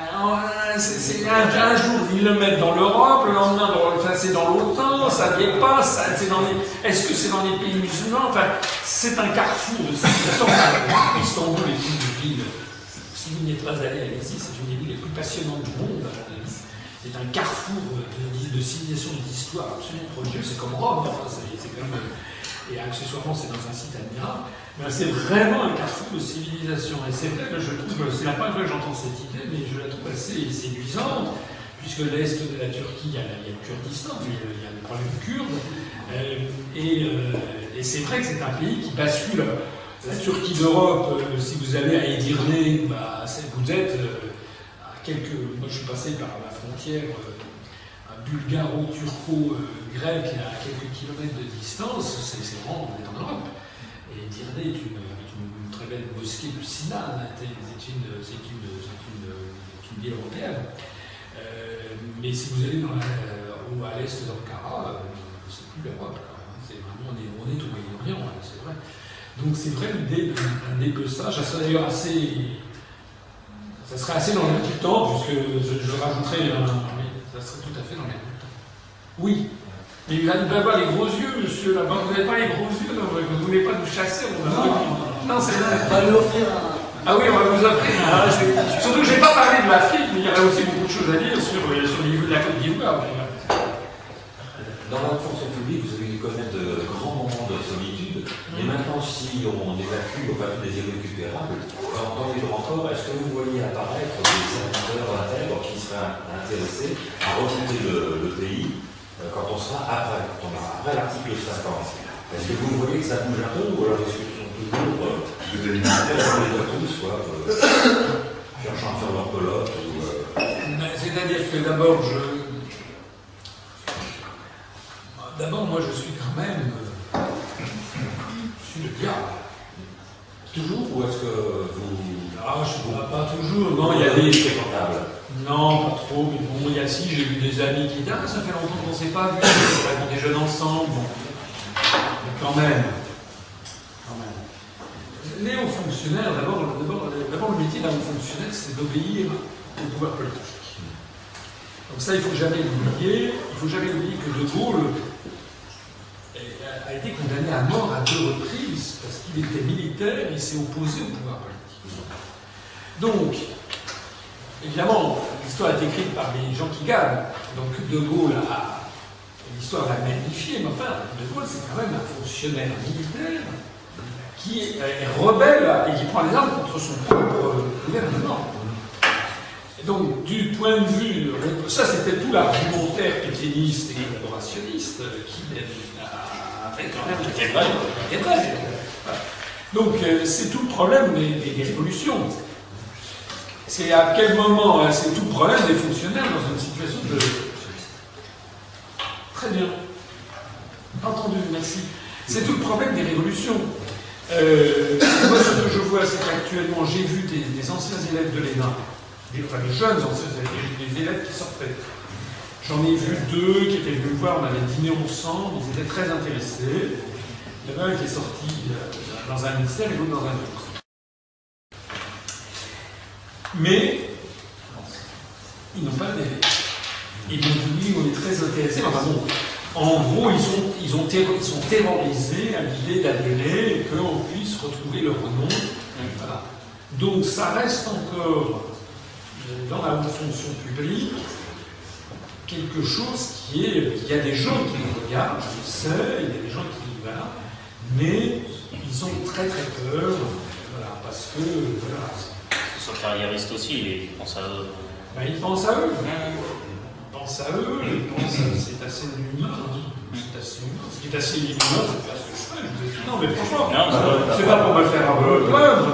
Euh, c'est- un, jour ils le mettent dans l'Europe, le lendemain dans, enfin, c'est dans l'OTAN, ça dépasse, ça- c'est dans les, est-ce que c'est dans les pays musulmans? Enfin, c'est un carrefour de civilisation. Istanbul est une ville, si vous n'y êtes pas allé, allez-y, c'est une des villes les plus passionnantes du monde. avis. C'est un carrefour de, de civilisation et d'histoire absolument prodigieux. C'est comme Rome, enfin, c'est c'est quand même. Et accessoirement, c'est dans un site admirable. Mais c'est vraiment un carrefour de civilisation. Et c'est vrai que je trouve, c'est la première fois que j'entends cette idée, mais je la trouve assez séduisante, puisque l'est de la Turquie, il y a, le Kurdistan, il y a, le problème kurde. Euh, et euh, et c'est vrai que c'est un pays qui bascule. La Turquie d'Europe, euh, si vous allez à Edirne, vous êtes euh, à quelques. Moi, je suis passé par la frontière. euh, bulgaro-turco-grec à quelques kilomètres de distance, c'est c'est vraiment, on est en Europe. Et Dirne est une, très belle mosquée de hein, c'est une, c'est une, ville européenne. Euh, mais si vous allez ou à l'est d'Ankara, euh, c'est plus l'Europe. hein. C'est vraiment, on est, au Moyen-Orient, hein, c'est vrai. Donc c'est vrai l'idée d'un ça serait d'ailleurs assez. Ça serait assez dans l'air du temps, puisque je, je rajouterais ça serait tout à fait dans l'air du temps. Oui. Mais il va va avoir les gros yeux, monsieur, là-bas. Vous n'avez pas les gros yeux, là, vous ne voulez pas nous chasser, on a Non, c'est vrai. On va lui offrir un. Ah oui, on va vous offrir. Ah, Surtout que je n'ai pas parlé de l'Afrique, mais il y aurait aussi beaucoup de choses à dire sur, euh, sur le niveau de la Côte d'Ivoire. d'ailleurs. Dans la fonction publique, vous avez dû connaître de grands moments de solitude. Et maintenant, si on évacue, enfin, tous les irrécupérables, en tant que encore, est-ce que vous voyez apparaître des serviteurs intègres qui seraient intéressés à requitter le, le pays euh, quand on sera après, quand on sera après l'article 50 Est-ce que vous voyez que ça bouge un peu ou alors est-ce qu'ils sont toujours euh, les tous, quoi, euh, cherchant à faire leur pelote ou, euh, C'est-à-dire que d'abord, je. D'abord, moi, je suis quand même. euh, Je suis le diable. Toujours ou est-ce que vous. Ah, je ne pas toujours. Non, il y a des. Non, pas trop, mais bon, il y a si, j'ai eu des amis qui disent Ah, ça fait longtemps qu'on ne s'est pas vu, on déjeune ensemble. Bon. Mais quand même. Quand même. Les hauts fonctionnaires, d'abord, le métier d'un haut fonctionnaire, c'est d'obéir au pouvoir politique. Donc ça, il ne faut jamais l'oublier. Il ne faut jamais oublier que De Gaulle a- été condamné à mort à deux reprises parce qu'il était militaire il s'est opposé au pouvoir politique. Donc, évidemment, l'histoire est écrite par les gens qui gagnent. Donc De Gaulle a. L'histoire l'a magnifié, mais enfin, De Gaulle, c'est quand même un fonctionnaire militaire qui est, rebelle et qui prend les armes contre son propre gouvernement. Donc, du point de vue, ça c'était tout l'argumentaire pétainiste et collaborationniste qui a fait quand même vrai. Donc euh, c'est tout le problème des, des- des révolutions. C'est à quel moment, hein, c'est tout problème des fonctionnaires dans une situation de... Très bien. Entendu, merci. C'est tout le problème des révolutions. Euh, moi, ce que je vois, c'est qu'actuellement, j'ai vu des, anciens élèves de l'ENA, des, enfin, des jeunes anciens élèves, des, des élèves qui sortaient. J'en ai vu deux qui étaient venus me voir, on avait dîné ensemble, ils étaient très intéressés. Il y en a un qui est sorti euh, dans un ministère et l'autre dans un autre. Mais ils n'ont pas adhéré. Ils m'ont dit, on est très intéressés. Enfin bon, en gros, ils, ont, ils, sont terrorisés à l'idée d'adhérer et qu'on puisse retrouver leur nom. Donc ça reste encore euh, dans la fonction publique quelque chose qui est. Il y a des gens qui nous regardent, je le sais, il y a des gens qui. Voilà, mais ils ont très très peur. Voilà, parce que. Ils sont carriéristes aussi, ils pensent à eux. ben, ils pensent à eux. Ils pensent à eux, ils pensent à... C'est assez lumineux. hein. C'est assez. Ce qui est assez lumineux, c'est faire ce que je fais. Non, mais franchement, Non, c'est pas pour me faire un peu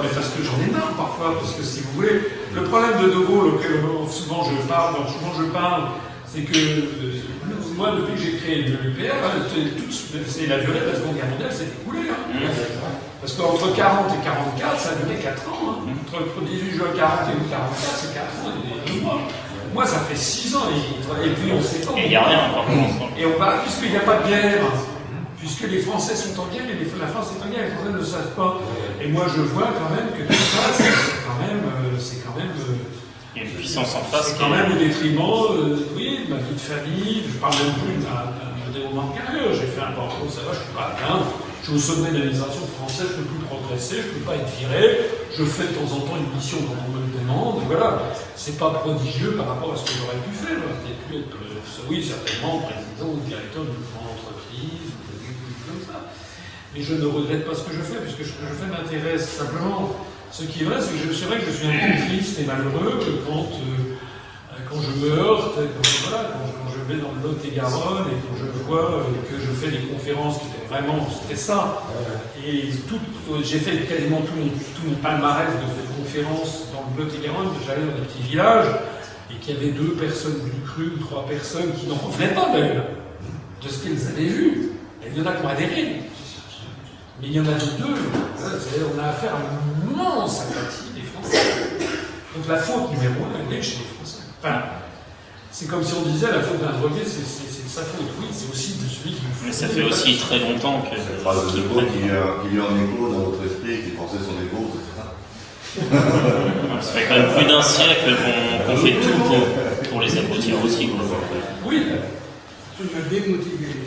mais parce que j'en ai marre parfois. Parce que si vous voulez, le problème de De Gaulle, auquel souvent je parle, dont souvent je parle, c'est que euh, moi, depuis que j'ai créé l'UPR, hein, c'est tout- c'est la durée de la Seconde Guerre mondiale s'est écoulée. hein. Parce qu'entre 40 et 44, ça a duré 4 ans. hein. Entre 18 juin 40 et août 44, c'est 4 ans et 2 mois. Moi, ça fait 6 ans, et, et puis on s'étend. Et il n'y a rien encore. Et on va, puisqu'il n'y a pas de guerre, puisque les Français sont en guerre et les- la France est en guerre, les Français ne le savent pas. Et moi, je vois quand même que tout ça, c'est quand même, euh, c'est quand même, euh, Il y a une puissance en face c'est quand même au détriment, euh, oui, de ma vie de famille. Je parle même plus d'un déroulement de carrière. J'ai fait un parcours, ça va, je ne suis pas atteint. Je suis au sommet de l'administration française, je ne peux plus progresser, je ne peux pas être viré. Je fais de temps en temps une mission quand on me le demande. Voilà, c'est pas prodigieux par rapport à ce que j'aurais pu faire. J'aurais pu être, euh, oui, certainement, président ou directeur d'une grande entreprise, ou quelque chose comme ça. Mais je ne regrette pas ce que je fais, puisque ce que je fais m'intéresse simplement. Ce qui est vrai, c'est que je- c'est vrai que je suis un peu triste et malheureux quand, euh, quand je me heurte, quand, voilà, quand, je, quand je vais dans le Lot-et-Garonne et quand je vois euh, que je fais des conférences qui étaient vraiment, c'était ça. Et tout, euh, j'ai fait quasiment tout mon, tout mon palmarès de, conférences dans le Lot-et-Garonne, que j'allais dans des petits villages et qu'il y avait deux personnes du cru, ou trois personnes qui n'en revenaient pas d'ailleurs de ce qu'elles avaient vu. Et il y en a qui ont adhéré. Mais il y en a deux. On a affaire à une immense sympathie des Français. Donc la faute numéro un, elle est chez les Français. Enfin, c'est comme si on disait la faute d'un drogué, c'est de sa faute. Oui, c'est aussi de celui qui le Mais ça fait aussi très longtemps que. Cette phrase de Gaulle qui qui vient en écho dans votre esprit, qui pensait son écho, c'est ça [LAUGHS] Ça fait quand même plus d'un siècle qu'on fait tout pour, pour les abrutir aussi. Quoi. Oui, Tu les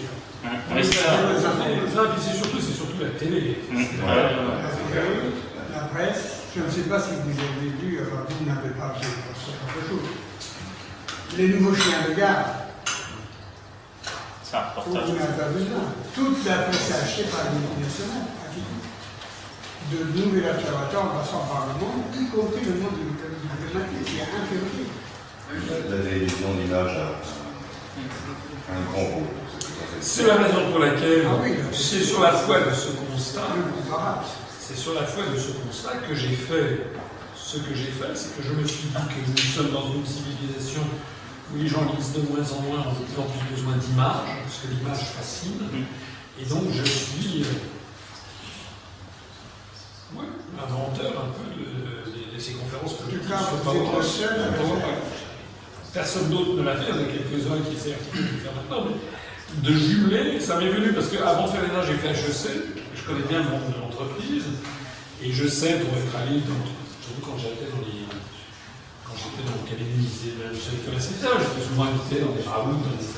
gens. Hein, oui, c'est ça. Et puis c'est surtout, c'est surtout la télé. Ouais, ouais. Presse, je ne sais pas si vous avez vu, enfin vous n'avez pas vu c'est autre chose. Les nouveaux chiens de garde, C'est un vous reportage. n'avez pas besoin. Toute la presse est achetée par les multinationales, pratiquement. De nouvel observateur en passant par le monde, y compris le monde il y a un théorie. La télévision d'image a un grand rôle. c'est la raison pour laquelle Ah oui, c'est sur la foi de ce constat. C'est sur la foi de ce constat que j'ai fait ce que j'ai fait, c'est que je me suis dit que nous sommes dans une civilisation où les gens lisent de moins en moins, ont de plus en plus besoin d'images, parce que l'image fascine. Et donc je suis euh, ouais, inventeur un peu de, de- de ces conférences le faire. Personne d'autre ne l'a fait, il y en a quelques-uns qui essaient de le faire maintenant, mais de jumeler, ça m'est venu parce qu'avant Ferena, j'ai fait HEC, je connais bien le monde et je sais, pour être allé dans, surtout quand j'étais dans les. Quand j'étais dans le cabinet lycée de l'école SFR, j'étais souvent invité dans des raouts, dans des,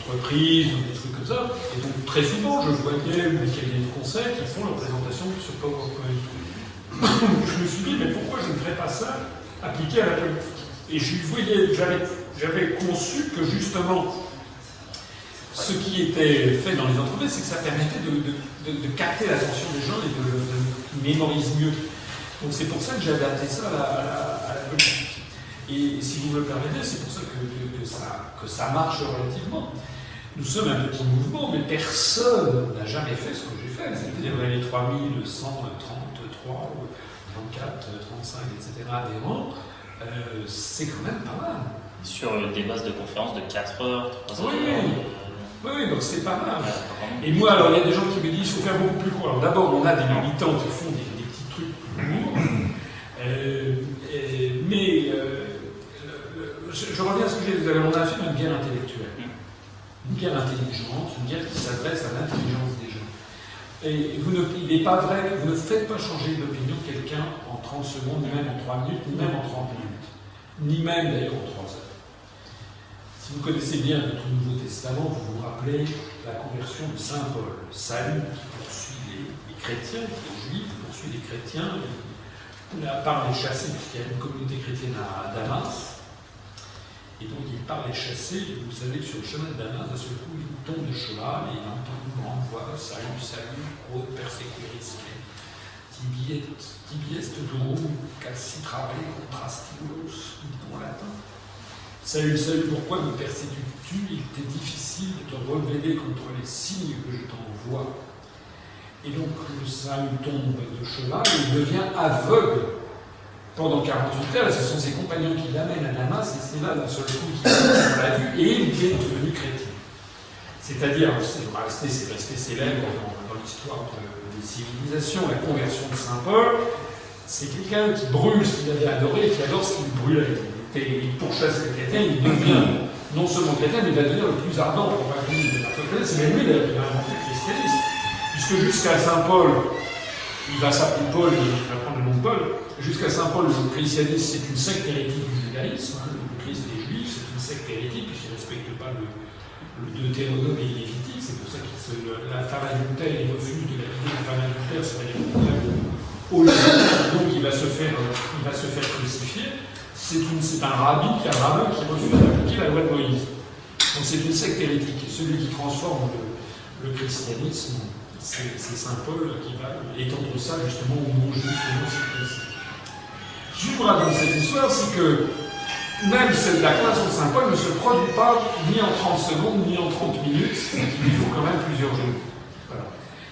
entreprises, dans des trucs comme ça. Et donc, très souvent, je voyais des cabinets de conseil qui font leur présentation sur PowerPoint. je me suis dit, mais pourquoi je ne ferais pas ça appliqué à la politique? Et j'avais conçu que justement, ce qui était fait dans les entreprises, c'est que ça permettait de, de- de- de capter l'attention des gens et de, mémorisent mieux. Donc c'est pour ça que j'ai adapté ça à la, à la- à la politique. Et si vous me le permettez, c'est pour ça que, que- que ça, que ça marche relativement. nous sommes un petit mouvement, mais personne n'a jamais fait ce que j'ai fait. C'est-à-dire, on avait 3133, 34, 35, etc. adhérents. Euh, c'est quand même pas mal. Sur des bases de conférences de 4 heures, 3 heures. Oui, euh, Oui, oui, donc c'est pas mal. Et moi, alors, il y a des gens qui me disent qu'il faut faire beaucoup plus court. Alors, d'abord, on a des militants qui font des, petits trucs plus courts. Euh, et- mais, euh, je, reviens à ce que j'ai dit tout à l'heure. On a affaire une guerre intellectuelle. Une guerre intelligente, une guerre qui s'adresse à l'intelligence des gens. Et vous ne, il n'est pas vrai que vous ne faites pas changer d'opinion quelqu'un en 30 secondes, ni même en 3 minutes, ni même en 30 minutes. Ni même d'ailleurs en 3 heures. Si vous connaissez bien notre Nouveau Testament, vous vous rappelez la conversion de Saint Paul, salut qui poursuit les, les chrétiens, qui est juif, qui poursuit les chrétiens, à part les chasser, puisqu'il y a une communauté chrétienne à Damas, et donc il part les chasser, et vous savez sur le chemin de Damas, d'un seul coup, il tombe de cheval et il entend une grande voix, salut, salut, pro persecuris, tibi est, tibi est durum, cassi travail contrastilos, en latin. Salut, salut, pourquoi me persécutes-tu Il t'est difficile de te rebeller contre les signes que je t'envoie. Et donc le Saül tombe de cheval et il devient aveugle pendant 48 heures. Et ce sont ses compagnons qui l'amènent à Damas et c'est là d'un seul coup qu'il l'a vu et il est devenu chrétien. C'est-à-dire, c'est resté, c'est célèbre dans, l'histoire de- des civilisations, la conversion de Saint Paul. C'est quelqu'un qui brûle ce qu'il avait adoré et qui adore ce qu'il était- il pourchasse les chrétiens, il devient non seulement chrétien, mais il va devenir le plus ardent pour la C'est même lui d'ailleurs qui va inventer le christianisme. Puisque jusqu'à Saint Paul, il va s'appeler Paul, il va prendre le nom de Paul. Jusqu'à Saint Paul, le christianisme, c'est une secte hérétique du judaïsme. hein. Le Christ est juif, c'est une secte hérétique, puisqu'il ne respecte pas le, Deutéronome et le Lévitique. C'est pour ça que la femme adultère, il refuse de la la femme adultère, c'est la au Donc il va se faire, il va se faire crucifier. C'est un rabbi, qui, rabbin qui refuse d'appliquer la loi de Moïse. Donc c'est une secte hérétique. Celui qui transforme le, christianisme, c'est Saint Paul qui va étendre ça justement au non juif et non circoncis. Jura dans cette histoire, c'est que même cette, la conversion de Saint Paul ne se produit pas ni en 30 secondes, ni en 30 minutes, il faut quand même plusieurs jours.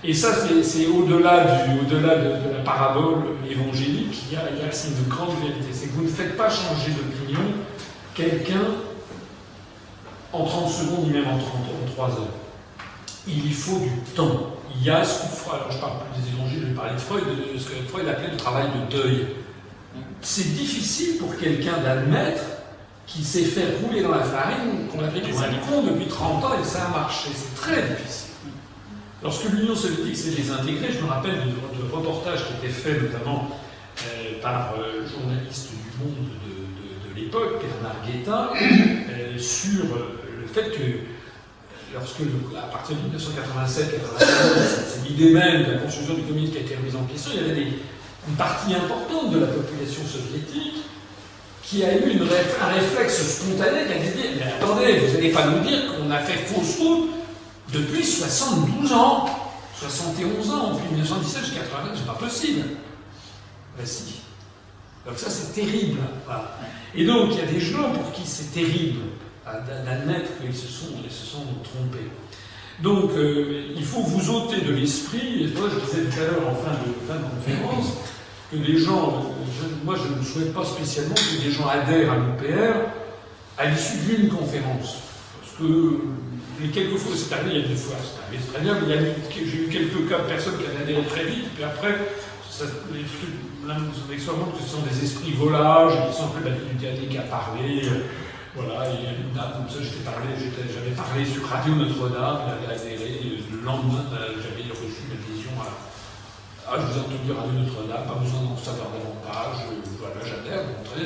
Et ça, c'est- au-delà de, de la parabole évangélique, il y a, il y a grande vérité. C'est que vous ne faites pas changer d'opinion quelqu'un en 30 secondes, ni même en 30 en 3 heures. Il y faut du temps. Il y a ce que Freud, alors je parle plus des évangiles, je vais parler de Freud, de ce que Freud appelait le travail de deuil. C'est difficile pour quelqu'un d'admettre qu'il s'est fait rouler dans la farine, qu'on a pris pour un con depuis 30 ans et que ça a marché. C'est très difficile. Lorsque l'Union soviétique s'est désintégrée, je me rappelle de, reportages qui étaient faits notamment euh, par euh, le journaliste du Monde de, l'époque, Bernard Guetta, euh, sur euh, le fait que lorsque, à partir de 1987-1991, c'est l'idée même de la construction du communisme qui a été remise en question, il y avait une partie importante de la population soviétique qui a eu un réflexe spontané qui a dit Mais attendez, vous n'allez pas nous dire qu'on a fait fausse route depuis 72 ans, 71 ans, depuis 1917 jusqu'à 80, c'est pas possible. Ben si. Donc ça, c'est terrible. Et donc, il y a des gens pour qui c'est terrible d'a- d'admettre qu'ils se sont, se sont trompés. Donc, euh, il faut vous ôter de l'esprit, et moi je disais tout à l'heure en fin de, fin de conférence, que les gens, euh, moi je ne souhaite pas spécialement que des gens adhèrent à l'UPR à l'issue d'une conférence. Parce que les quelques fois, c'est arrivé, il y a des fois, c'est très bien, mais a j'ai eu quelques cas de personnes qui adhéré très vite, puis après, ça, les trucs, vous savez que ce sont des esprits volages, qui sont peu battus du théâtre à parler. euh, Voilà, il y a une dame comme ça, j'étais parlé, j'avais parlé sur Radio Notre-Dame, elle avait adhéré, le lendemain, euh, j'avais reçu l'adhésion à. Ah, je vous ai entendu Radio Notre-Dame, pas besoin d'en savoir davantage, euh, voilà, j'adhère,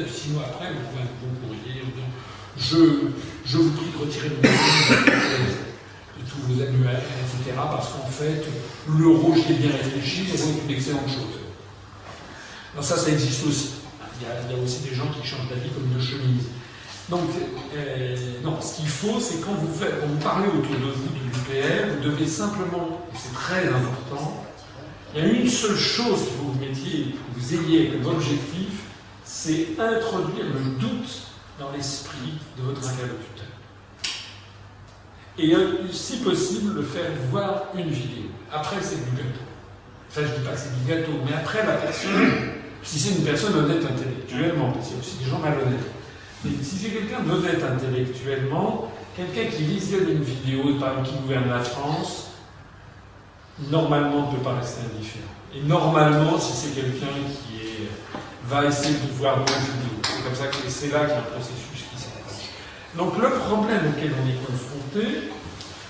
six mois après, vous pouvez un bon courrier, je, vous prie de retirer de tous vos annuaires, etc., parce qu'en fait, l'euro, j'y ai bien réfléchi, l'euro est une excellente chose. Alors ça, ça existe aussi. Il y, a, aussi des gens qui changent d'avis comme de chemise. Donc, euh, ce qu'il faut, c'est quand vous parlez autour de vous de l'UPR, vous devez simplement, c'est très important, il y a une seule chose que vous mettiez, que vous ayez comme objectif, c'est introduire le doute dans l'esprit de votre interlocuteur. et euh, si possible le faire voir une vidéo. Après, c'est du gâteau. Enfin, je dis pas que c'est du gâteau, mais après, la personne, [COUGHS] si c'est une personne honnête intellectuellement, parce qu'il y a aussi des gens malhonnêtes, mais si c'est quelqu'un d'honnête intellectuellement, quelqu'un qui visionne une vidéo, par qui gouverne la France, normalement ne peut pas rester indifférent. Et normalement, si c'est quelqu'un qui est, va essayer de voir une vidéo, c'est comme ça que c'est là qu'il y a un processus qui s'enclenche. Donc le problème auquel on est confronté,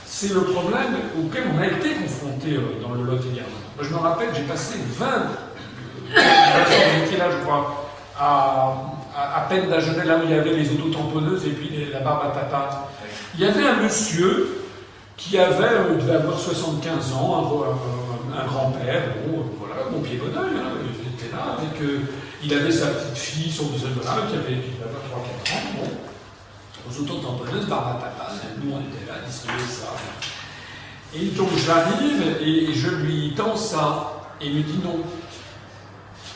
c'est le problème auquel on a été confronté euh, dans le Lot-et-Garonne. Moi, je me rappelle, j'ai passé 20, [COUGHS] j'étais là, je crois, à, à, peine d'Agenais, là où il y avait les autotamponneuses et puis la barbe à papa. Il y avait un monsieur qui avait, euh, devait avoir 75 ans, un, grand-père, bon, euh, voilà, mon pied bon oeil, hein, il était là, avec, il avait sa petite fille, son deuxième là, qui avait, qui devait avoir 3-4 ans, bon, aux autotamponneuses, barbe à papa, nous on était là, distribuer ça. Et donc j'arrive et, je lui tends ça, et il me dit non.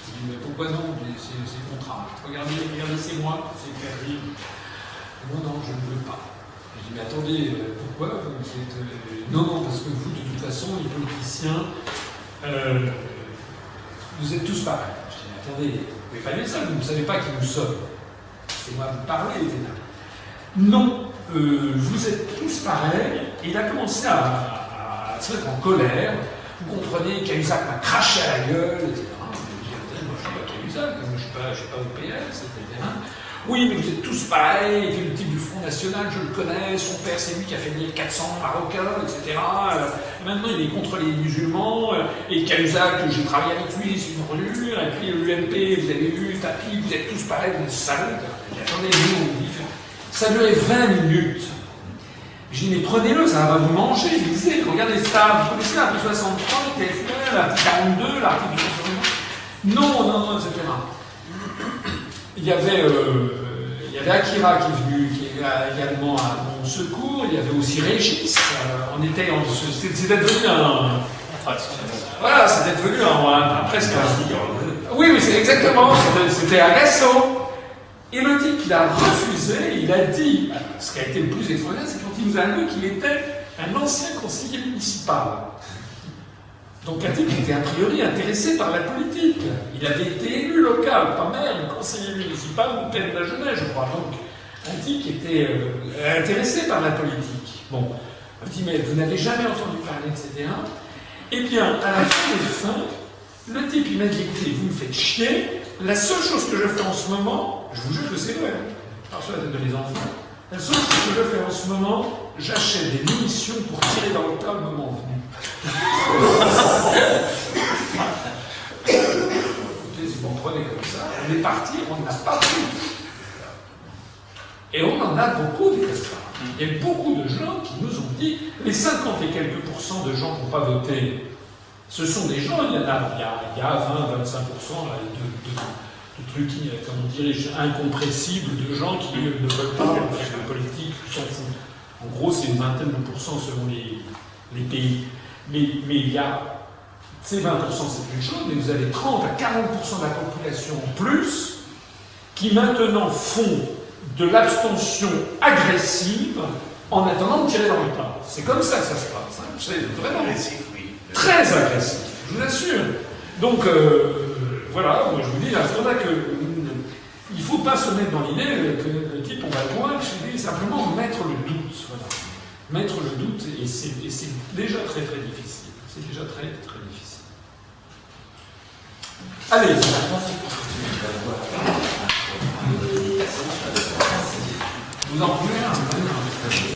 Je dis mais pourquoi non? C'est contrat. Regardez, regardez, c'est moi, c'est terrible. Non, non, je ne veux pas. Je dis, mais attendez, euh, pourquoi vous êtes, euh, Non, non, parce que vous, de toute façon, les politiciens, euh, vous êtes tous pareils. Attendez, vous pouvez pas dire ça, vous ne savez pas qui nous sommes. C'est moi vous les ténèbres. Non, euh, vous êtes tous pareils. Et il a commencé à, se mettre en colère. Vous comprenez, Cahuzac m'a craché à la gueule, etc. Dis, attendez, moi je suis pas Cahuzac, moi je ne suis pas, je suis pas au PS, etc. Oui, mais vous êtes tous pareils, et le type du Front National, je le connais, son père c'est lui qui a fait venir 400 Marocains, etc. Euh, maintenant il est contre les musulmans, euh, et Cahuzac, j'ai travaillé avec lui, c'est une relure, et puis l'UMP, vous avez vu, Tapi, vous êtes tous pareils, vous êtes salauds. J'ai dit, attendez, nous, dit, ça durait 20 minutes. Je dis, mais prenez-le, ça va vous manger, lisez, regardez ça, vous connaissez l'article 63 du TFL, l'article 42, l'article 62. Non, non, non, etc. Il y avait, euh, il y avait Akira qui est venu, qui est également à mon secours. Il y avait aussi Régis. euh, on était, c'était devenu un, voilà, c'était devenu un, presque un. Oui, oui, c'est exactement. c'était- agaçant. Et le type, il a refusé. Il a dit, ce qui a été le plus extraordinaire, c'est quand il nous a dit qu'il était un ancien conseiller municipal. Donc qui était a priori intéressé par la politique. Il avait été élu local, pas maire, conseiller municipal ou père de la jeunesse, je crois. Donc qui était euh, intéressé par la politique. Bon, on dit, mais vous n'avez jamais entendu parler, etc. Eh bien, à la fin des fins, le type, il m'a dit, écoutez, vous me faites chier. La seule chose que je fais en ce moment, je vous jure que c'est vrai, hein, par sur la tête de mes enfants, la seule chose que je fais en ce moment, j'achète des munitions pour tirer dans le tas le moment venu. On est parti, on n'a pas pris. Et on en a beaucoup des casseroles. Il y a beaucoup de gens qui nous ont dit, les 50 et quelques pourcents de gens qui n'ont pas voté, ce sont des gens, il y en a, il y a, il y a 20, 25 là, de, de, trucs, euh, comment dirais-je, incompressibles, de gens qui ne veulent pas faire de politique. En gros, c'est une vingtaine de pourcents selon les pays. Mais, mais il y a ces 20%, c'est une chose, mais vous avez 30 à 40% de la population en plus qui maintenant font de l'abstention agressive en attendant de tirer dans le tas. C'est comme ça que ça se passe. hein. C'est vraiment très agressif, je vous assure. Donc, euh, voilà, moi je vous dis, à ce moment-là que il ne faut pas se mettre dans l'idée que le type, on va loin, je dis simplement mettre le doute. Mettre le doute, et c'est et c'est déjà très très difficile. C'est déjà très très difficile. Allez, vous en voulez un?